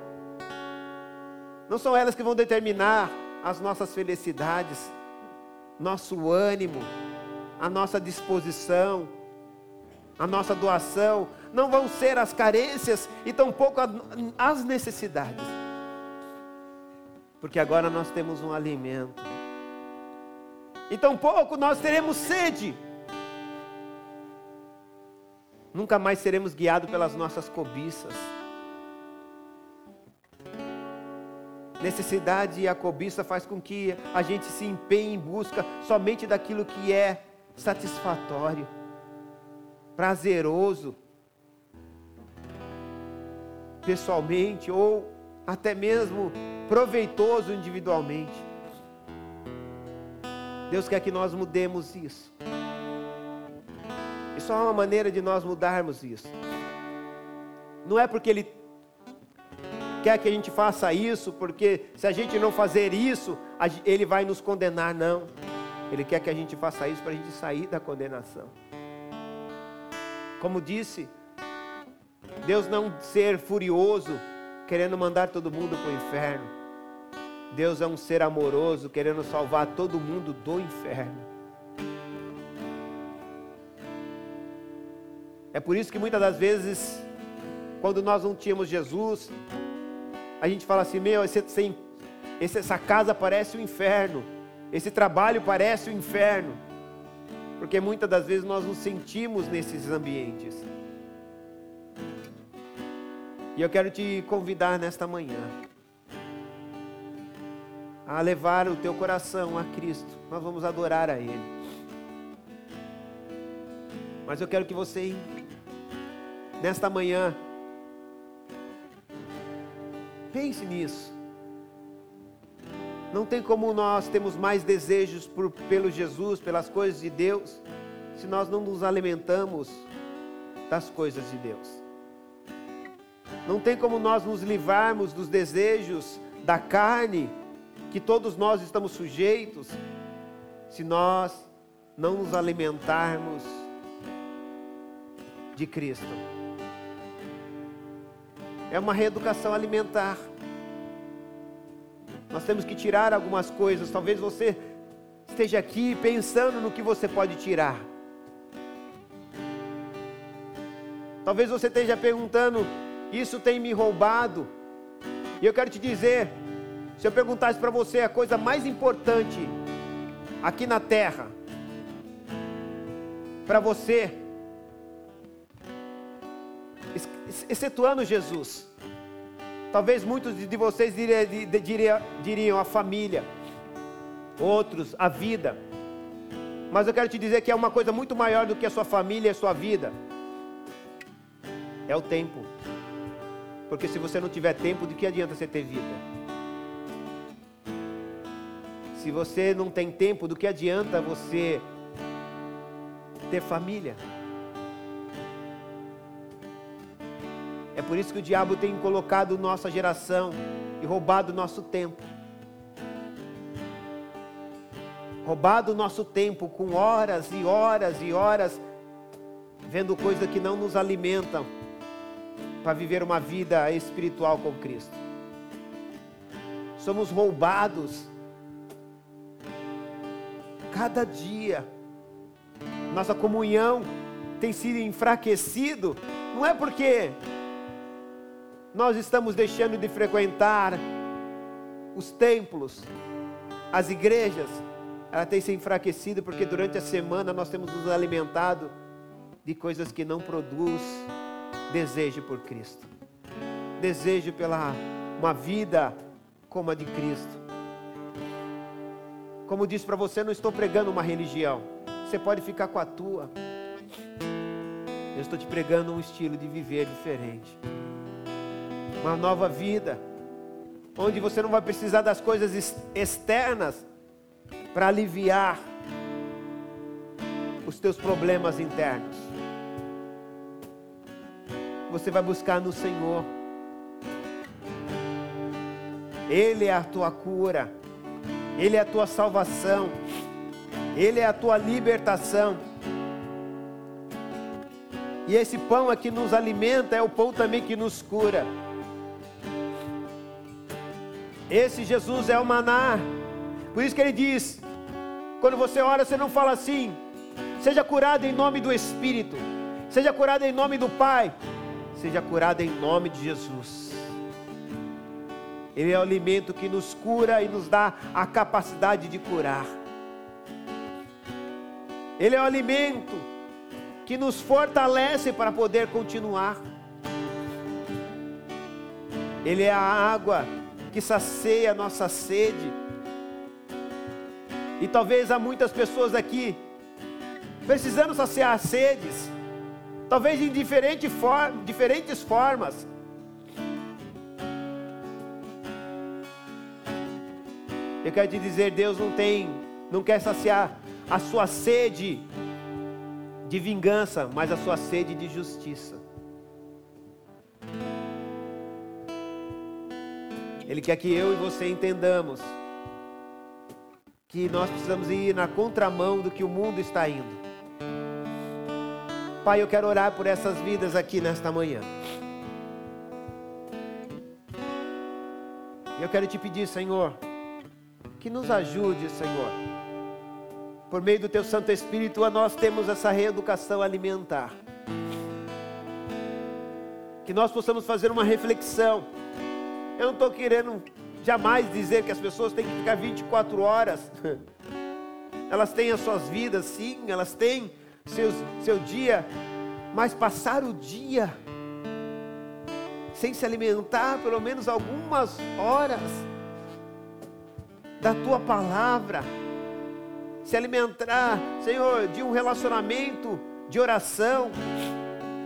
Não são elas que vão determinar as nossas felicidades, nosso ânimo, a nossa disposição, a nossa doação. Não vão ser as carências e tampouco as necessidades. Porque agora nós temos um alimento. E tampouco nós teremos sede. Nunca mais seremos guiados pelas nossas cobiças. Necessidade e a cobiça faz com que a gente se empenhe em busca somente daquilo que é satisfatório, prazeroso, pessoalmente ou até mesmo proveitoso individualmente. Deus quer que nós mudemos isso. E só há uma maneira de nós mudarmos isso. Não é porque Ele quer que a gente faça isso, porque se a gente não fazer isso, Ele vai nos condenar, não. Ele quer que a gente faça isso para a gente sair da condenação. Como disse, Deus não ser furioso, querendo mandar todo mundo para o inferno. Deus é um ser amoroso, querendo salvar todo mundo do inferno. É por isso que muitas das vezes, quando nós não tínhamos Jesus, a gente fala assim: meu, esse, esse, essa casa parece o um inferno, esse trabalho parece o um inferno, porque muitas das vezes nós nos sentimos nesses ambientes. E eu quero te convidar nesta manhã a levar o teu coração a Cristo. Nós vamos adorar a Ele. Mas eu quero que você, nesta manhã, Pense nisso. Não tem como nós temos mais desejos por, pelo Jesus, pelas coisas de Deus, se nós não nos alimentamos das coisas de Deus. Não tem como nós nos livrarmos dos desejos da carne, que todos nós estamos sujeitos, se nós não nos alimentarmos de Cristo é uma reeducação alimentar. Nós temos que tirar algumas coisas. Talvez você esteja aqui pensando no que você pode tirar. Talvez você esteja perguntando: Isso tem me roubado? E eu quero te dizer: se eu perguntasse para você a coisa mais importante aqui na terra, para você, excetuando Jesus. Talvez muitos de vocês diriam, diriam a família, outros a vida. Mas eu quero te dizer que é uma coisa muito maior do que a sua família e a sua vida. É o tempo. Porque se você não tiver tempo, de que adianta você ter vida? Se você não tem tempo, do que adianta você ter família? É por isso que o diabo tem colocado nossa geração e roubado nosso tempo. Roubado nosso tempo com horas e horas e horas vendo coisas que não nos alimentam para viver uma vida espiritual com Cristo. Somos roubados cada dia. Nossa comunhão tem sido enfraquecido, não é porque nós estamos deixando de frequentar os templos, as igrejas, ela tem se enfraquecido porque durante a semana nós temos nos alimentado de coisas que não produz desejo por Cristo. Desejo pela uma vida como a de Cristo. Como disse para você, não estou pregando uma religião. Você pode ficar com a tua. Eu estou te pregando um estilo de viver diferente uma nova vida, onde você não vai precisar das coisas externas para aliviar os teus problemas internos. Você vai buscar no Senhor. Ele é a tua cura, Ele é a tua salvação, Ele é a tua libertação. E esse pão aqui nos alimenta, é o pão também que nos cura. Esse Jesus é o maná. Por isso que ele diz: quando você ora, você não fala assim, seja curado em nome do Espírito, seja curado em nome do Pai, seja curado em nome de Jesus. Ele é o alimento que nos cura e nos dá a capacidade de curar. Ele é o alimento que nos fortalece para poder continuar. Ele é a água que sacia a nossa sede. E talvez há muitas pessoas aqui precisando saciar sedes, talvez em diferente for diferentes formas. Eu quero te dizer, Deus não tem, não quer saciar a sua sede de vingança, mas a sua sede de justiça. Ele quer que eu e você entendamos que nós precisamos ir na contramão do que o mundo está indo. Pai, eu quero orar por essas vidas aqui nesta manhã. Eu quero te pedir, Senhor, que nos ajude, Senhor. Por meio do teu Santo Espírito, a nós temos essa reeducação alimentar. Que nós possamos fazer uma reflexão eu não estou querendo jamais dizer que as pessoas têm que ficar 24 horas. Elas têm as suas vidas, sim, elas têm seus, seu dia, mas passar o dia sem se alimentar pelo menos algumas horas da tua palavra, se alimentar, Senhor, de um relacionamento de oração,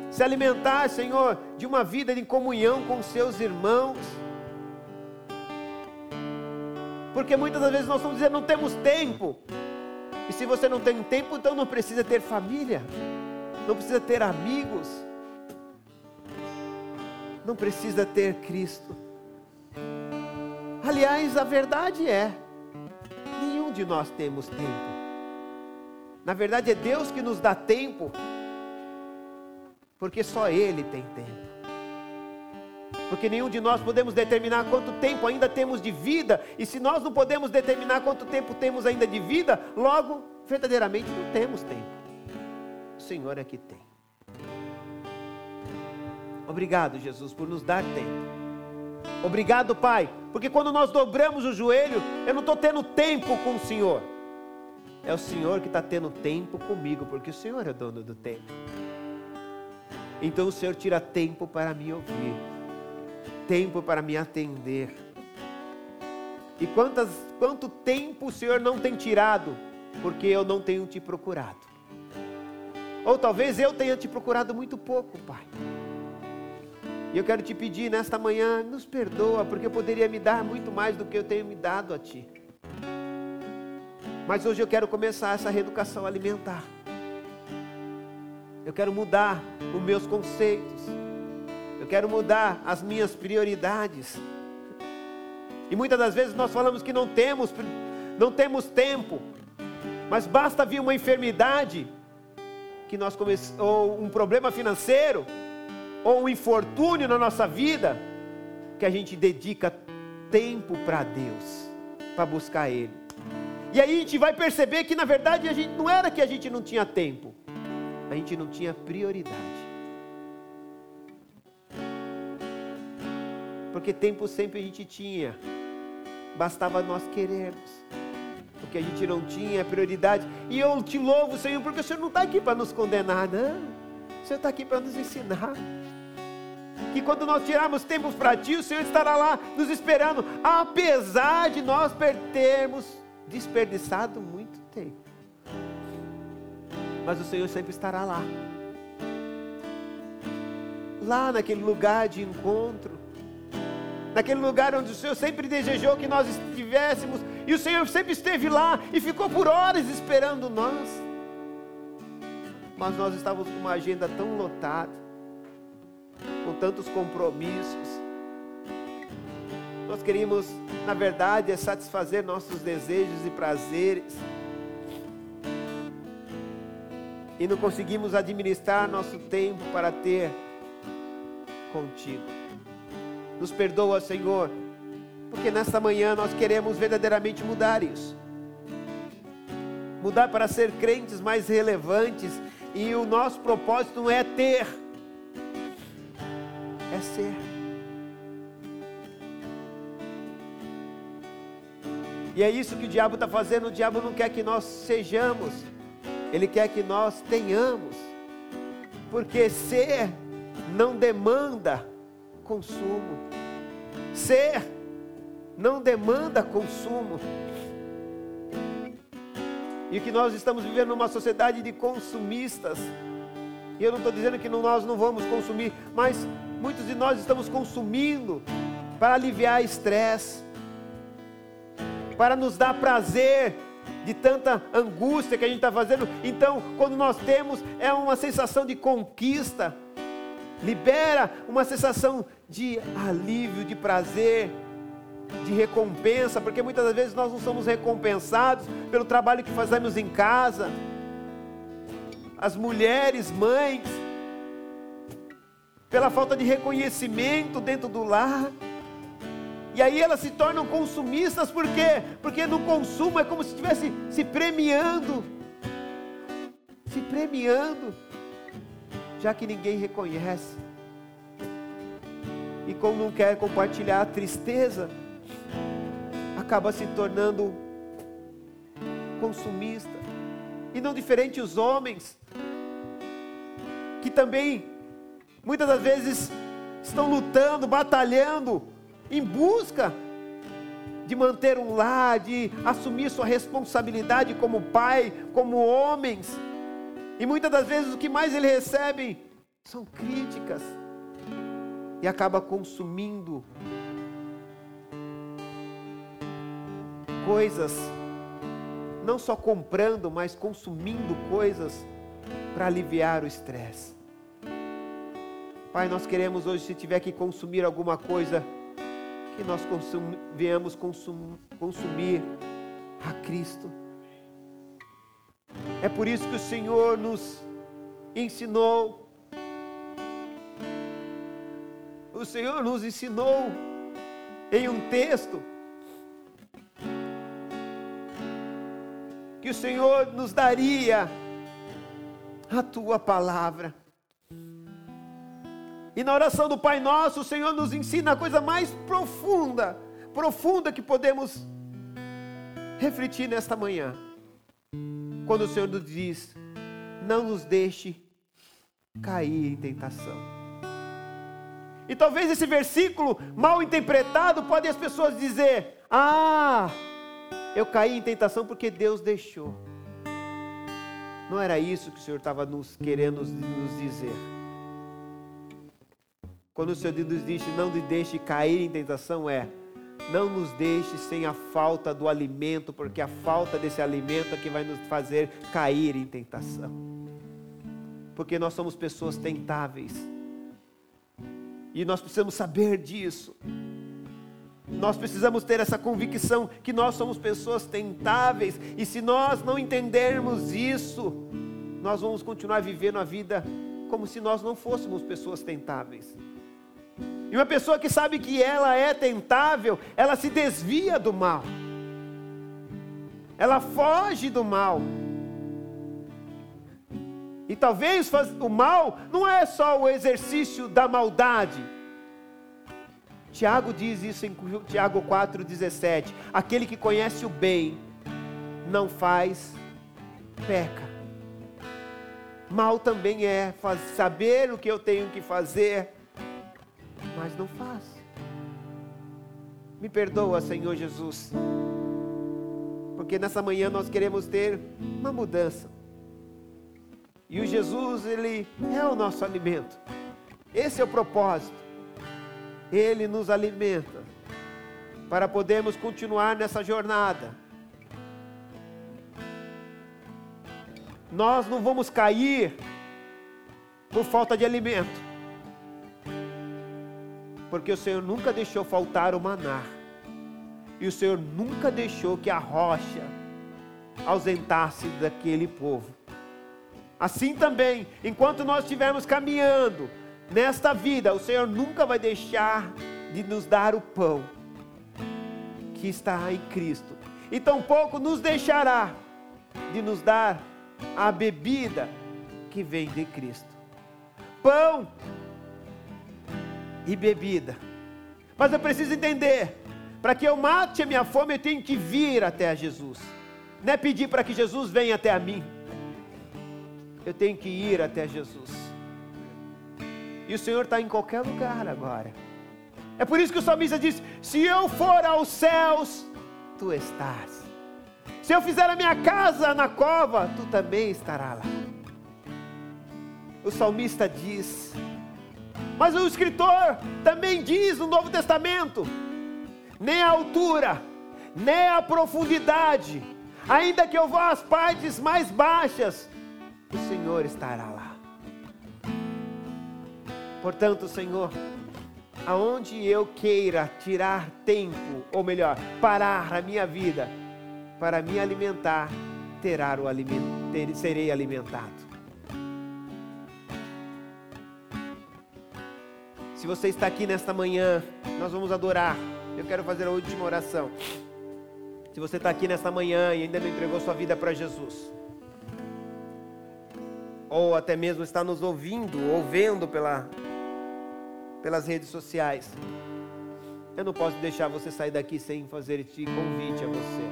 se alimentar, Senhor, de uma vida de comunhão com seus irmãos. Porque muitas das vezes nós estamos dizendo não temos tempo. E se você não tem tempo, então não precisa ter família, não precisa ter amigos, não precisa ter Cristo. Aliás, a verdade é, nenhum de nós temos tempo. Na verdade, é Deus que nos dá tempo, porque só Ele tem tempo porque nenhum de nós podemos determinar quanto tempo ainda temos de vida, e se nós não podemos determinar quanto tempo temos ainda de vida, logo, verdadeiramente não temos tempo. O Senhor é que tem. Obrigado, Jesus, por nos dar tempo. Obrigado, Pai, porque quando nós dobramos o joelho, eu não estou tendo tempo com o Senhor. É o Senhor que está tendo tempo comigo, porque o Senhor é dono do tempo. Então o Senhor tira tempo para me ouvir tempo para me atender. E quantas, quanto tempo o Senhor não tem tirado, porque eu não tenho te procurado. Ou talvez eu tenha te procurado muito pouco, Pai. E eu quero te pedir nesta manhã, nos perdoa, porque eu poderia me dar muito mais do que eu tenho me dado a Ti. Mas hoje eu quero começar essa reeducação alimentar. Eu quero mudar os meus conceitos eu quero mudar as minhas prioridades. E muitas das vezes nós falamos que não temos, não temos tempo. Mas basta vir uma enfermidade que nós come... ou um problema financeiro ou um infortúnio na nossa vida que a gente dedica tempo para Deus, para buscar ele. E aí a gente vai perceber que na verdade a gente não era que a gente não tinha tempo, a gente não tinha prioridade. Porque tempo sempre a gente tinha, bastava nós querermos. Porque a gente não tinha prioridade. E eu te louvo, Senhor, porque o Senhor não está aqui para nos condenar, não. O Senhor está aqui para nos ensinar. Que quando nós tirarmos tempo para Ti, o Senhor estará lá nos esperando, apesar de nós termos desperdiçado muito tempo. Mas o Senhor sempre estará lá. Lá naquele lugar de encontro naquele lugar onde o Senhor sempre desejou que nós estivéssemos, e o Senhor sempre esteve lá e ficou por horas esperando nós. Mas nós estávamos com uma agenda tão lotada, com tantos compromissos. Nós queríamos, na verdade, é satisfazer nossos desejos e prazeres. E não conseguimos administrar nosso tempo para ter contigo. Nos perdoa, Senhor, porque nesta manhã nós queremos verdadeiramente mudar isso. Mudar para ser crentes mais relevantes, e o nosso propósito não é ter, é ser. E é isso que o diabo está fazendo. O diabo não quer que nós sejamos, ele quer que nós tenhamos, porque ser não demanda consumo. Ser não demanda consumo. E que nós estamos vivendo numa sociedade de consumistas. E eu não estou dizendo que nós não vamos consumir, mas muitos de nós estamos consumindo para aliviar estresse, para nos dar prazer de tanta angústia que a gente está fazendo. Então, quando nós temos, é uma sensação de conquista, libera uma sensação de alívio, de prazer, de recompensa, porque muitas vezes nós não somos recompensados pelo trabalho que fazemos em casa. As mulheres, mães, pela falta de reconhecimento dentro do lar. E aí elas se tornam consumistas, por quê? Porque no consumo é como se estivesse se premiando. Se premiando, já que ninguém reconhece. E como não quer compartilhar a tristeza, acaba se tornando consumista. E não diferente os homens, que também muitas das vezes estão lutando, batalhando em busca de manter um lar, de assumir sua responsabilidade como pai, como homens. E muitas das vezes o que mais eles recebem são críticas. E acaba consumindo coisas, não só comprando, mas consumindo coisas para aliviar o estresse. Pai, nós queremos hoje, se tiver que consumir alguma coisa, que nós consum, venhamos consum, consumir a Cristo. É por isso que o Senhor nos ensinou. O Senhor nos ensinou em um texto que o Senhor nos daria a tua palavra. E na oração do Pai Nosso, o Senhor nos ensina a coisa mais profunda, profunda que podemos refletir nesta manhã. Quando o Senhor nos diz: Não nos deixe cair em tentação. E talvez esse versículo mal interpretado pode as pessoas dizer: Ah, eu caí em tentação porque Deus deixou. Não era isso que o Senhor estava nos querendo nos dizer. Quando o Senhor nos disse não nos deixe cair em tentação, é não nos deixe sem a falta do alimento, porque a falta desse alimento é que vai nos fazer cair em tentação. Porque nós somos pessoas tentáveis. E nós precisamos saber disso. Nós precisamos ter essa convicção que nós somos pessoas tentáveis, e se nós não entendermos isso, nós vamos continuar vivendo a vida como se nós não fôssemos pessoas tentáveis. E uma pessoa que sabe que ela é tentável, ela se desvia do mal. Ela foge do mal. E talvez o mal não é só o exercício da maldade. Tiago diz isso em Tiago 4,17: aquele que conhece o bem, não faz, peca. Mal também é saber o que eu tenho que fazer, mas não faço. Me perdoa, Senhor Jesus, porque nessa manhã nós queremos ter uma mudança. E o Jesus, Ele é o nosso alimento. Esse é o propósito. Ele nos alimenta para podermos continuar nessa jornada. Nós não vamos cair por falta de alimento, porque o Senhor nunca deixou faltar o maná, e o Senhor nunca deixou que a rocha ausentasse daquele povo. Assim também, enquanto nós estivermos caminhando nesta vida, o Senhor nunca vai deixar de nos dar o pão que está em Cristo, e tampouco nos deixará de nos dar a bebida que vem de Cristo. Pão e bebida. Mas eu preciso entender, para que eu mate a minha fome, eu tenho que vir até Jesus. Não é pedir para que Jesus venha até a mim. Eu tenho que ir até Jesus. E o Senhor está em qualquer lugar agora. É por isso que o salmista diz: Se eu for aos céus, tu estás. Se eu fizer a minha casa na cova, tu também estarás lá. O salmista diz, mas o escritor também diz no Novo Testamento: nem a altura, nem a profundidade, ainda que eu vá às partes mais baixas, o Senhor estará lá. Portanto, Senhor, aonde eu queira tirar tempo, ou melhor, parar a minha vida para me alimentar, terá o alimento, ter, serei alimentado. Se você está aqui nesta manhã, nós vamos adorar. Eu quero fazer a última oração. Se você está aqui nesta manhã e ainda não entregou sua vida para Jesus, ou até mesmo está nos ouvindo ou vendo pela, pelas redes sociais, eu não posso deixar você sair daqui sem fazer este convite a você.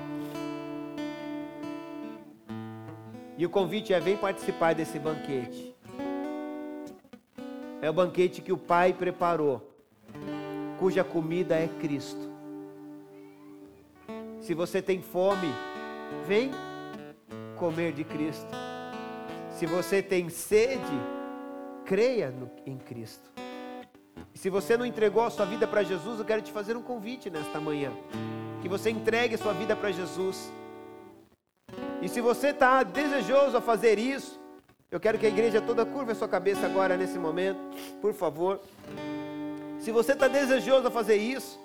E o convite é: vem participar desse banquete. É o banquete que o Pai preparou, cuja comida é Cristo. Se você tem fome, vem comer de Cristo. Se você tem sede, creia no, em Cristo. Se você não entregou a sua vida para Jesus, eu quero te fazer um convite nesta manhã. Que você entregue a sua vida para Jesus. E se você está desejoso a fazer isso, eu quero que a igreja toda curva a sua cabeça agora nesse momento, por favor. Se você está desejoso a fazer isso,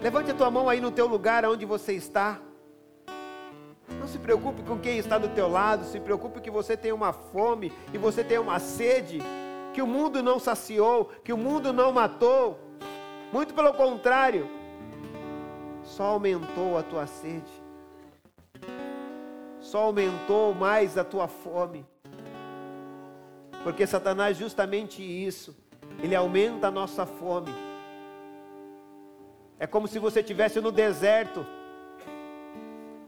levante a tua mão aí no teu lugar onde você está. Não se preocupe com quem está do teu lado, se preocupe que você tem uma fome e você tem uma sede que o mundo não saciou, que o mundo não matou. Muito pelo contrário, só aumentou a tua sede. Só aumentou mais a tua fome. Porque Satanás justamente isso, ele aumenta a nossa fome. É como se você estivesse no deserto,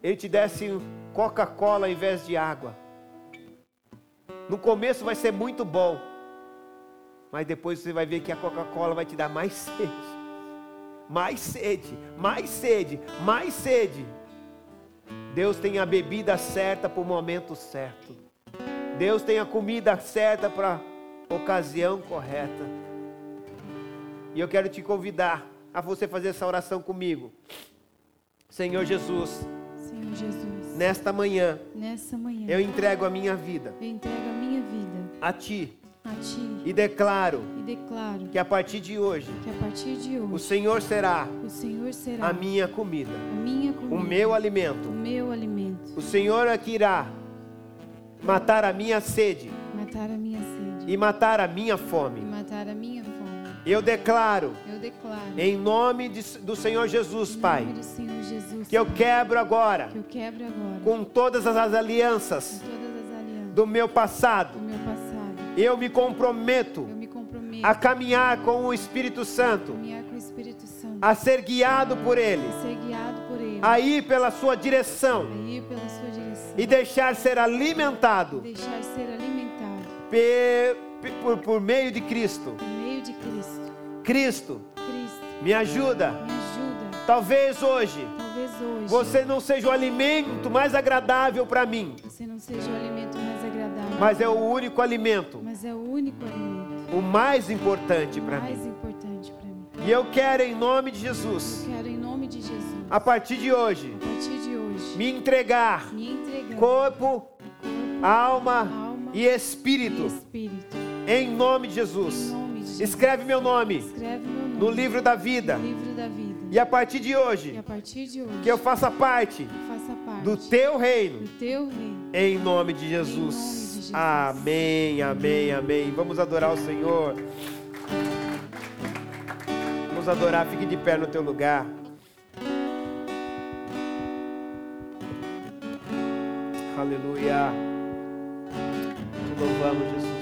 ele te desse Coca-Cola ao invés de água. No começo vai ser muito bom, mas depois você vai ver que a Coca-Cola vai te dar mais sede, mais sede, mais sede, mais sede. Deus tem a bebida certa para o momento certo. Deus tem a comida certa para a ocasião correta. E eu quero te convidar a você fazer essa oração comigo. Senhor Jesus. Senhor Jesus. Nesta manhã. Nessa manhã. Eu entrego a minha vida. Eu entrego a minha vida. A ti. A ti. E declaro. E declaro. Que a partir de hoje. Que a partir de hoje. O Senhor será. O Senhor será. A minha comida. A minha comida. O meu alimento. O meu alimento. O Senhor é que irá matar a minha sede. Matar a minha sede. E matar a minha fome. E matar a minha fome. Eu declaro. Eu declaro. Em nome de, do Senhor Jesus, Pai. Senhor Jesus. Que eu quebro agora. Que eu quebro agora. Com todas as alianças. Todas as alianças. Do meu passado. Do meu passado. Eu me comprometo. Eu me comprometo. A caminhar com o Espírito Santo. A Espírito Santo. Ser guiado por Ele. A ser guiado por Ele. A ir pela sua direção. A ir pela sua direção e deixar ser alimentado, deixar ser alimentado pe, pe, por, por, meio de Cristo. Por meio de Cristo. Cristo. Cristo. Me ajuda. Me ajuda. Talvez hoje. Hoje. Você não seja o alimento mais agradável para mim. Você não seja o alimento mais agradável. Mas é o único alimento. Mas é o único alimento. O mais importante para mim. Importante mim. E eu quero em nome de Jesus. Eu quero em nome de Jesus. A partir de hoje. A partir de hoje. Me entregar. Me entregar corpo, alma, e, espírito. Em nome de Jesus. Escreve, meu nome. No livro da vida. E, a partir de hoje, que eu faça parte, do, teu reino. Em nome de Jesus. Nome de Jesus. Amém, amém, amém. Vamos adorar o Senhor. Vamos adorar, fique de pé no teu lugar. Aleluia. Te louvamos, Jesus.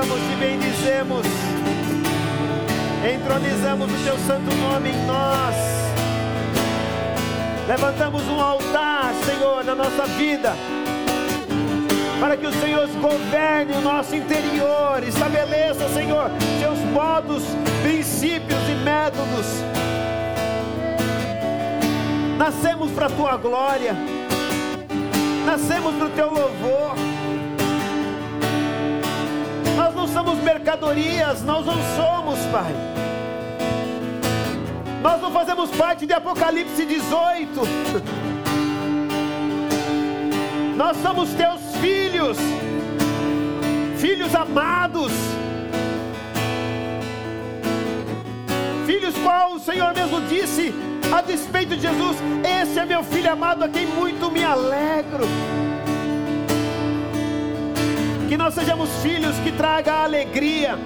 Te louvamos, te bendizemos. Entronizamos o teu santo nome em nós. Levantamos um altar, Senhor, na nossa vida. Para que o Senhor governe o nosso interior, estabeleça, Senhor, seus modos, princípios e métodos. Nascemos para a tua glória nascemos para o teu louvor. Somos mercadorias, nós não somos, Pai. Nós não fazemos parte de Apocalipse 18. Nós somos teus filhos, filhos amados, filhos qual o Senhor mesmo disse a despeito de Jesus: Esse é meu filho amado a quem muito me alegro. Que nós sejamos filhos que tragam a alegria,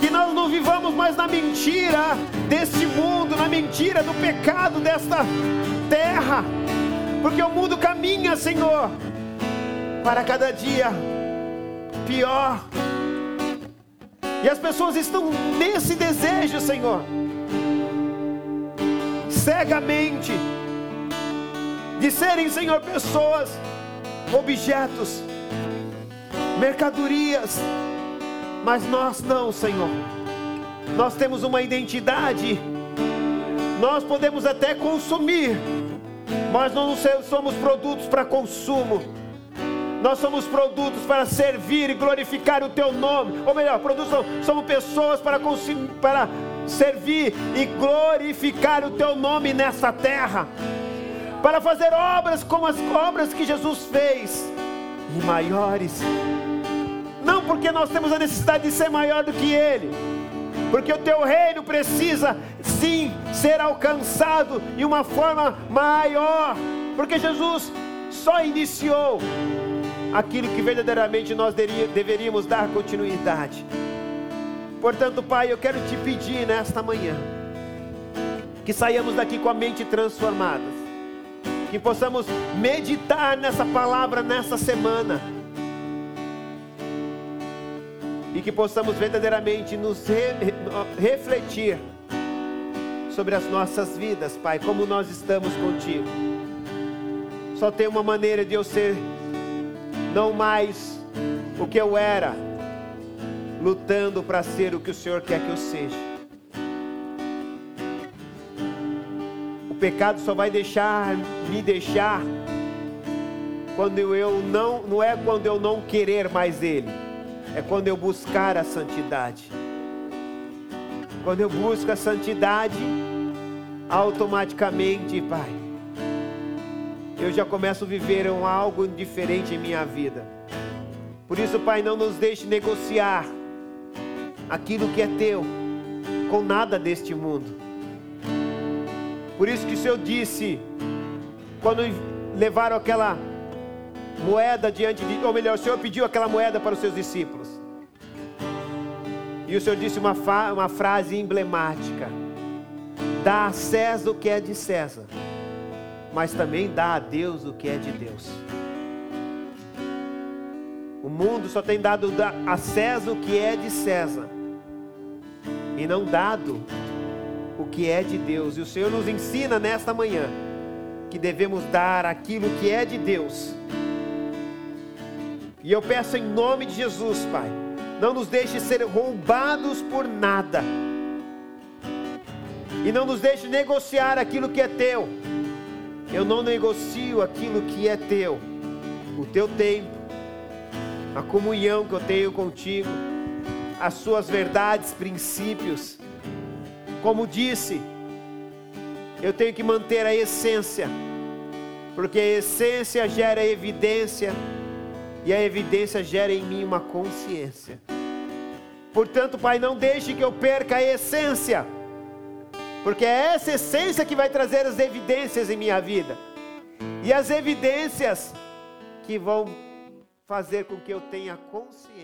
que nós não vivamos mais na mentira deste mundo, na mentira do pecado desta terra, porque o mundo caminha, Senhor, para cada dia pior. E as pessoas estão nesse desejo, Senhor cegamente de serem, Senhor, pessoas, objetos, mercadorias, mas nós não, Senhor. Nós temos uma identidade, nós podemos até consumir, mas não somos produtos para consumo. Nós somos produtos para servir e glorificar o teu nome. Ou melhor, produtos somos pessoas para, para servir e glorificar o teu nome nessa terra, para fazer obras como as obras que Jesus fez e maiores. Não porque nós temos a necessidade de ser maior do que Ele, porque o teu reino precisa sim ser alcançado de uma forma maior, porque Jesus só iniciou aquilo que verdadeiramente nós deveríamos dar continuidade. Portanto, Pai, eu quero te pedir nesta manhã que saiamos daqui com a mente transformada, que possamos meditar nessa palavra nessa semana e que possamos verdadeiramente nos re refletir sobre as nossas vidas, Pai, como nós estamos contigo. Só tem uma maneira de eu ser não mais o que eu era, lutando para ser o que o Senhor quer que eu seja. O pecado só vai deixar me deixar quando eu não, não é quando eu não querer mais ele, é quando eu buscar a santidade. Quando eu busco a santidade, automaticamente, Pai, eu já começo a viver um algo diferente em minha vida. Por isso, Pai, não nos deixe negociar aquilo que é teu com nada deste mundo. Por isso que o Senhor disse, quando levaram aquela moeda diante de, ou melhor, o Senhor pediu aquela moeda para os seus discípulos. E o Senhor disse uma, uma frase emblemática: dá a César o que é de César, mas também dá a Deus o que é de Deus. O mundo só tem dado da- a César o que é de César e não dado o que é de Deus. E o Senhor nos ensina nesta manhã que devemos dar aquilo que é de Deus. E eu peço em nome de Jesus, Pai, não nos deixe ser roubados por nada. E não nos deixe negociar aquilo que é teu. Eu não negocio aquilo que é teu. O teu tempo, a comunhão que eu tenho contigo, as suas verdades, princípios. Como disse, eu tenho que manter a essência, porque a essência gera evidência e a evidência gera em mim uma consciência. Portanto, Pai, não deixe que eu perca a essência, porque é essa essência que vai trazer as evidências em minha vida, e as evidências que vão fazer com que eu tenha consciência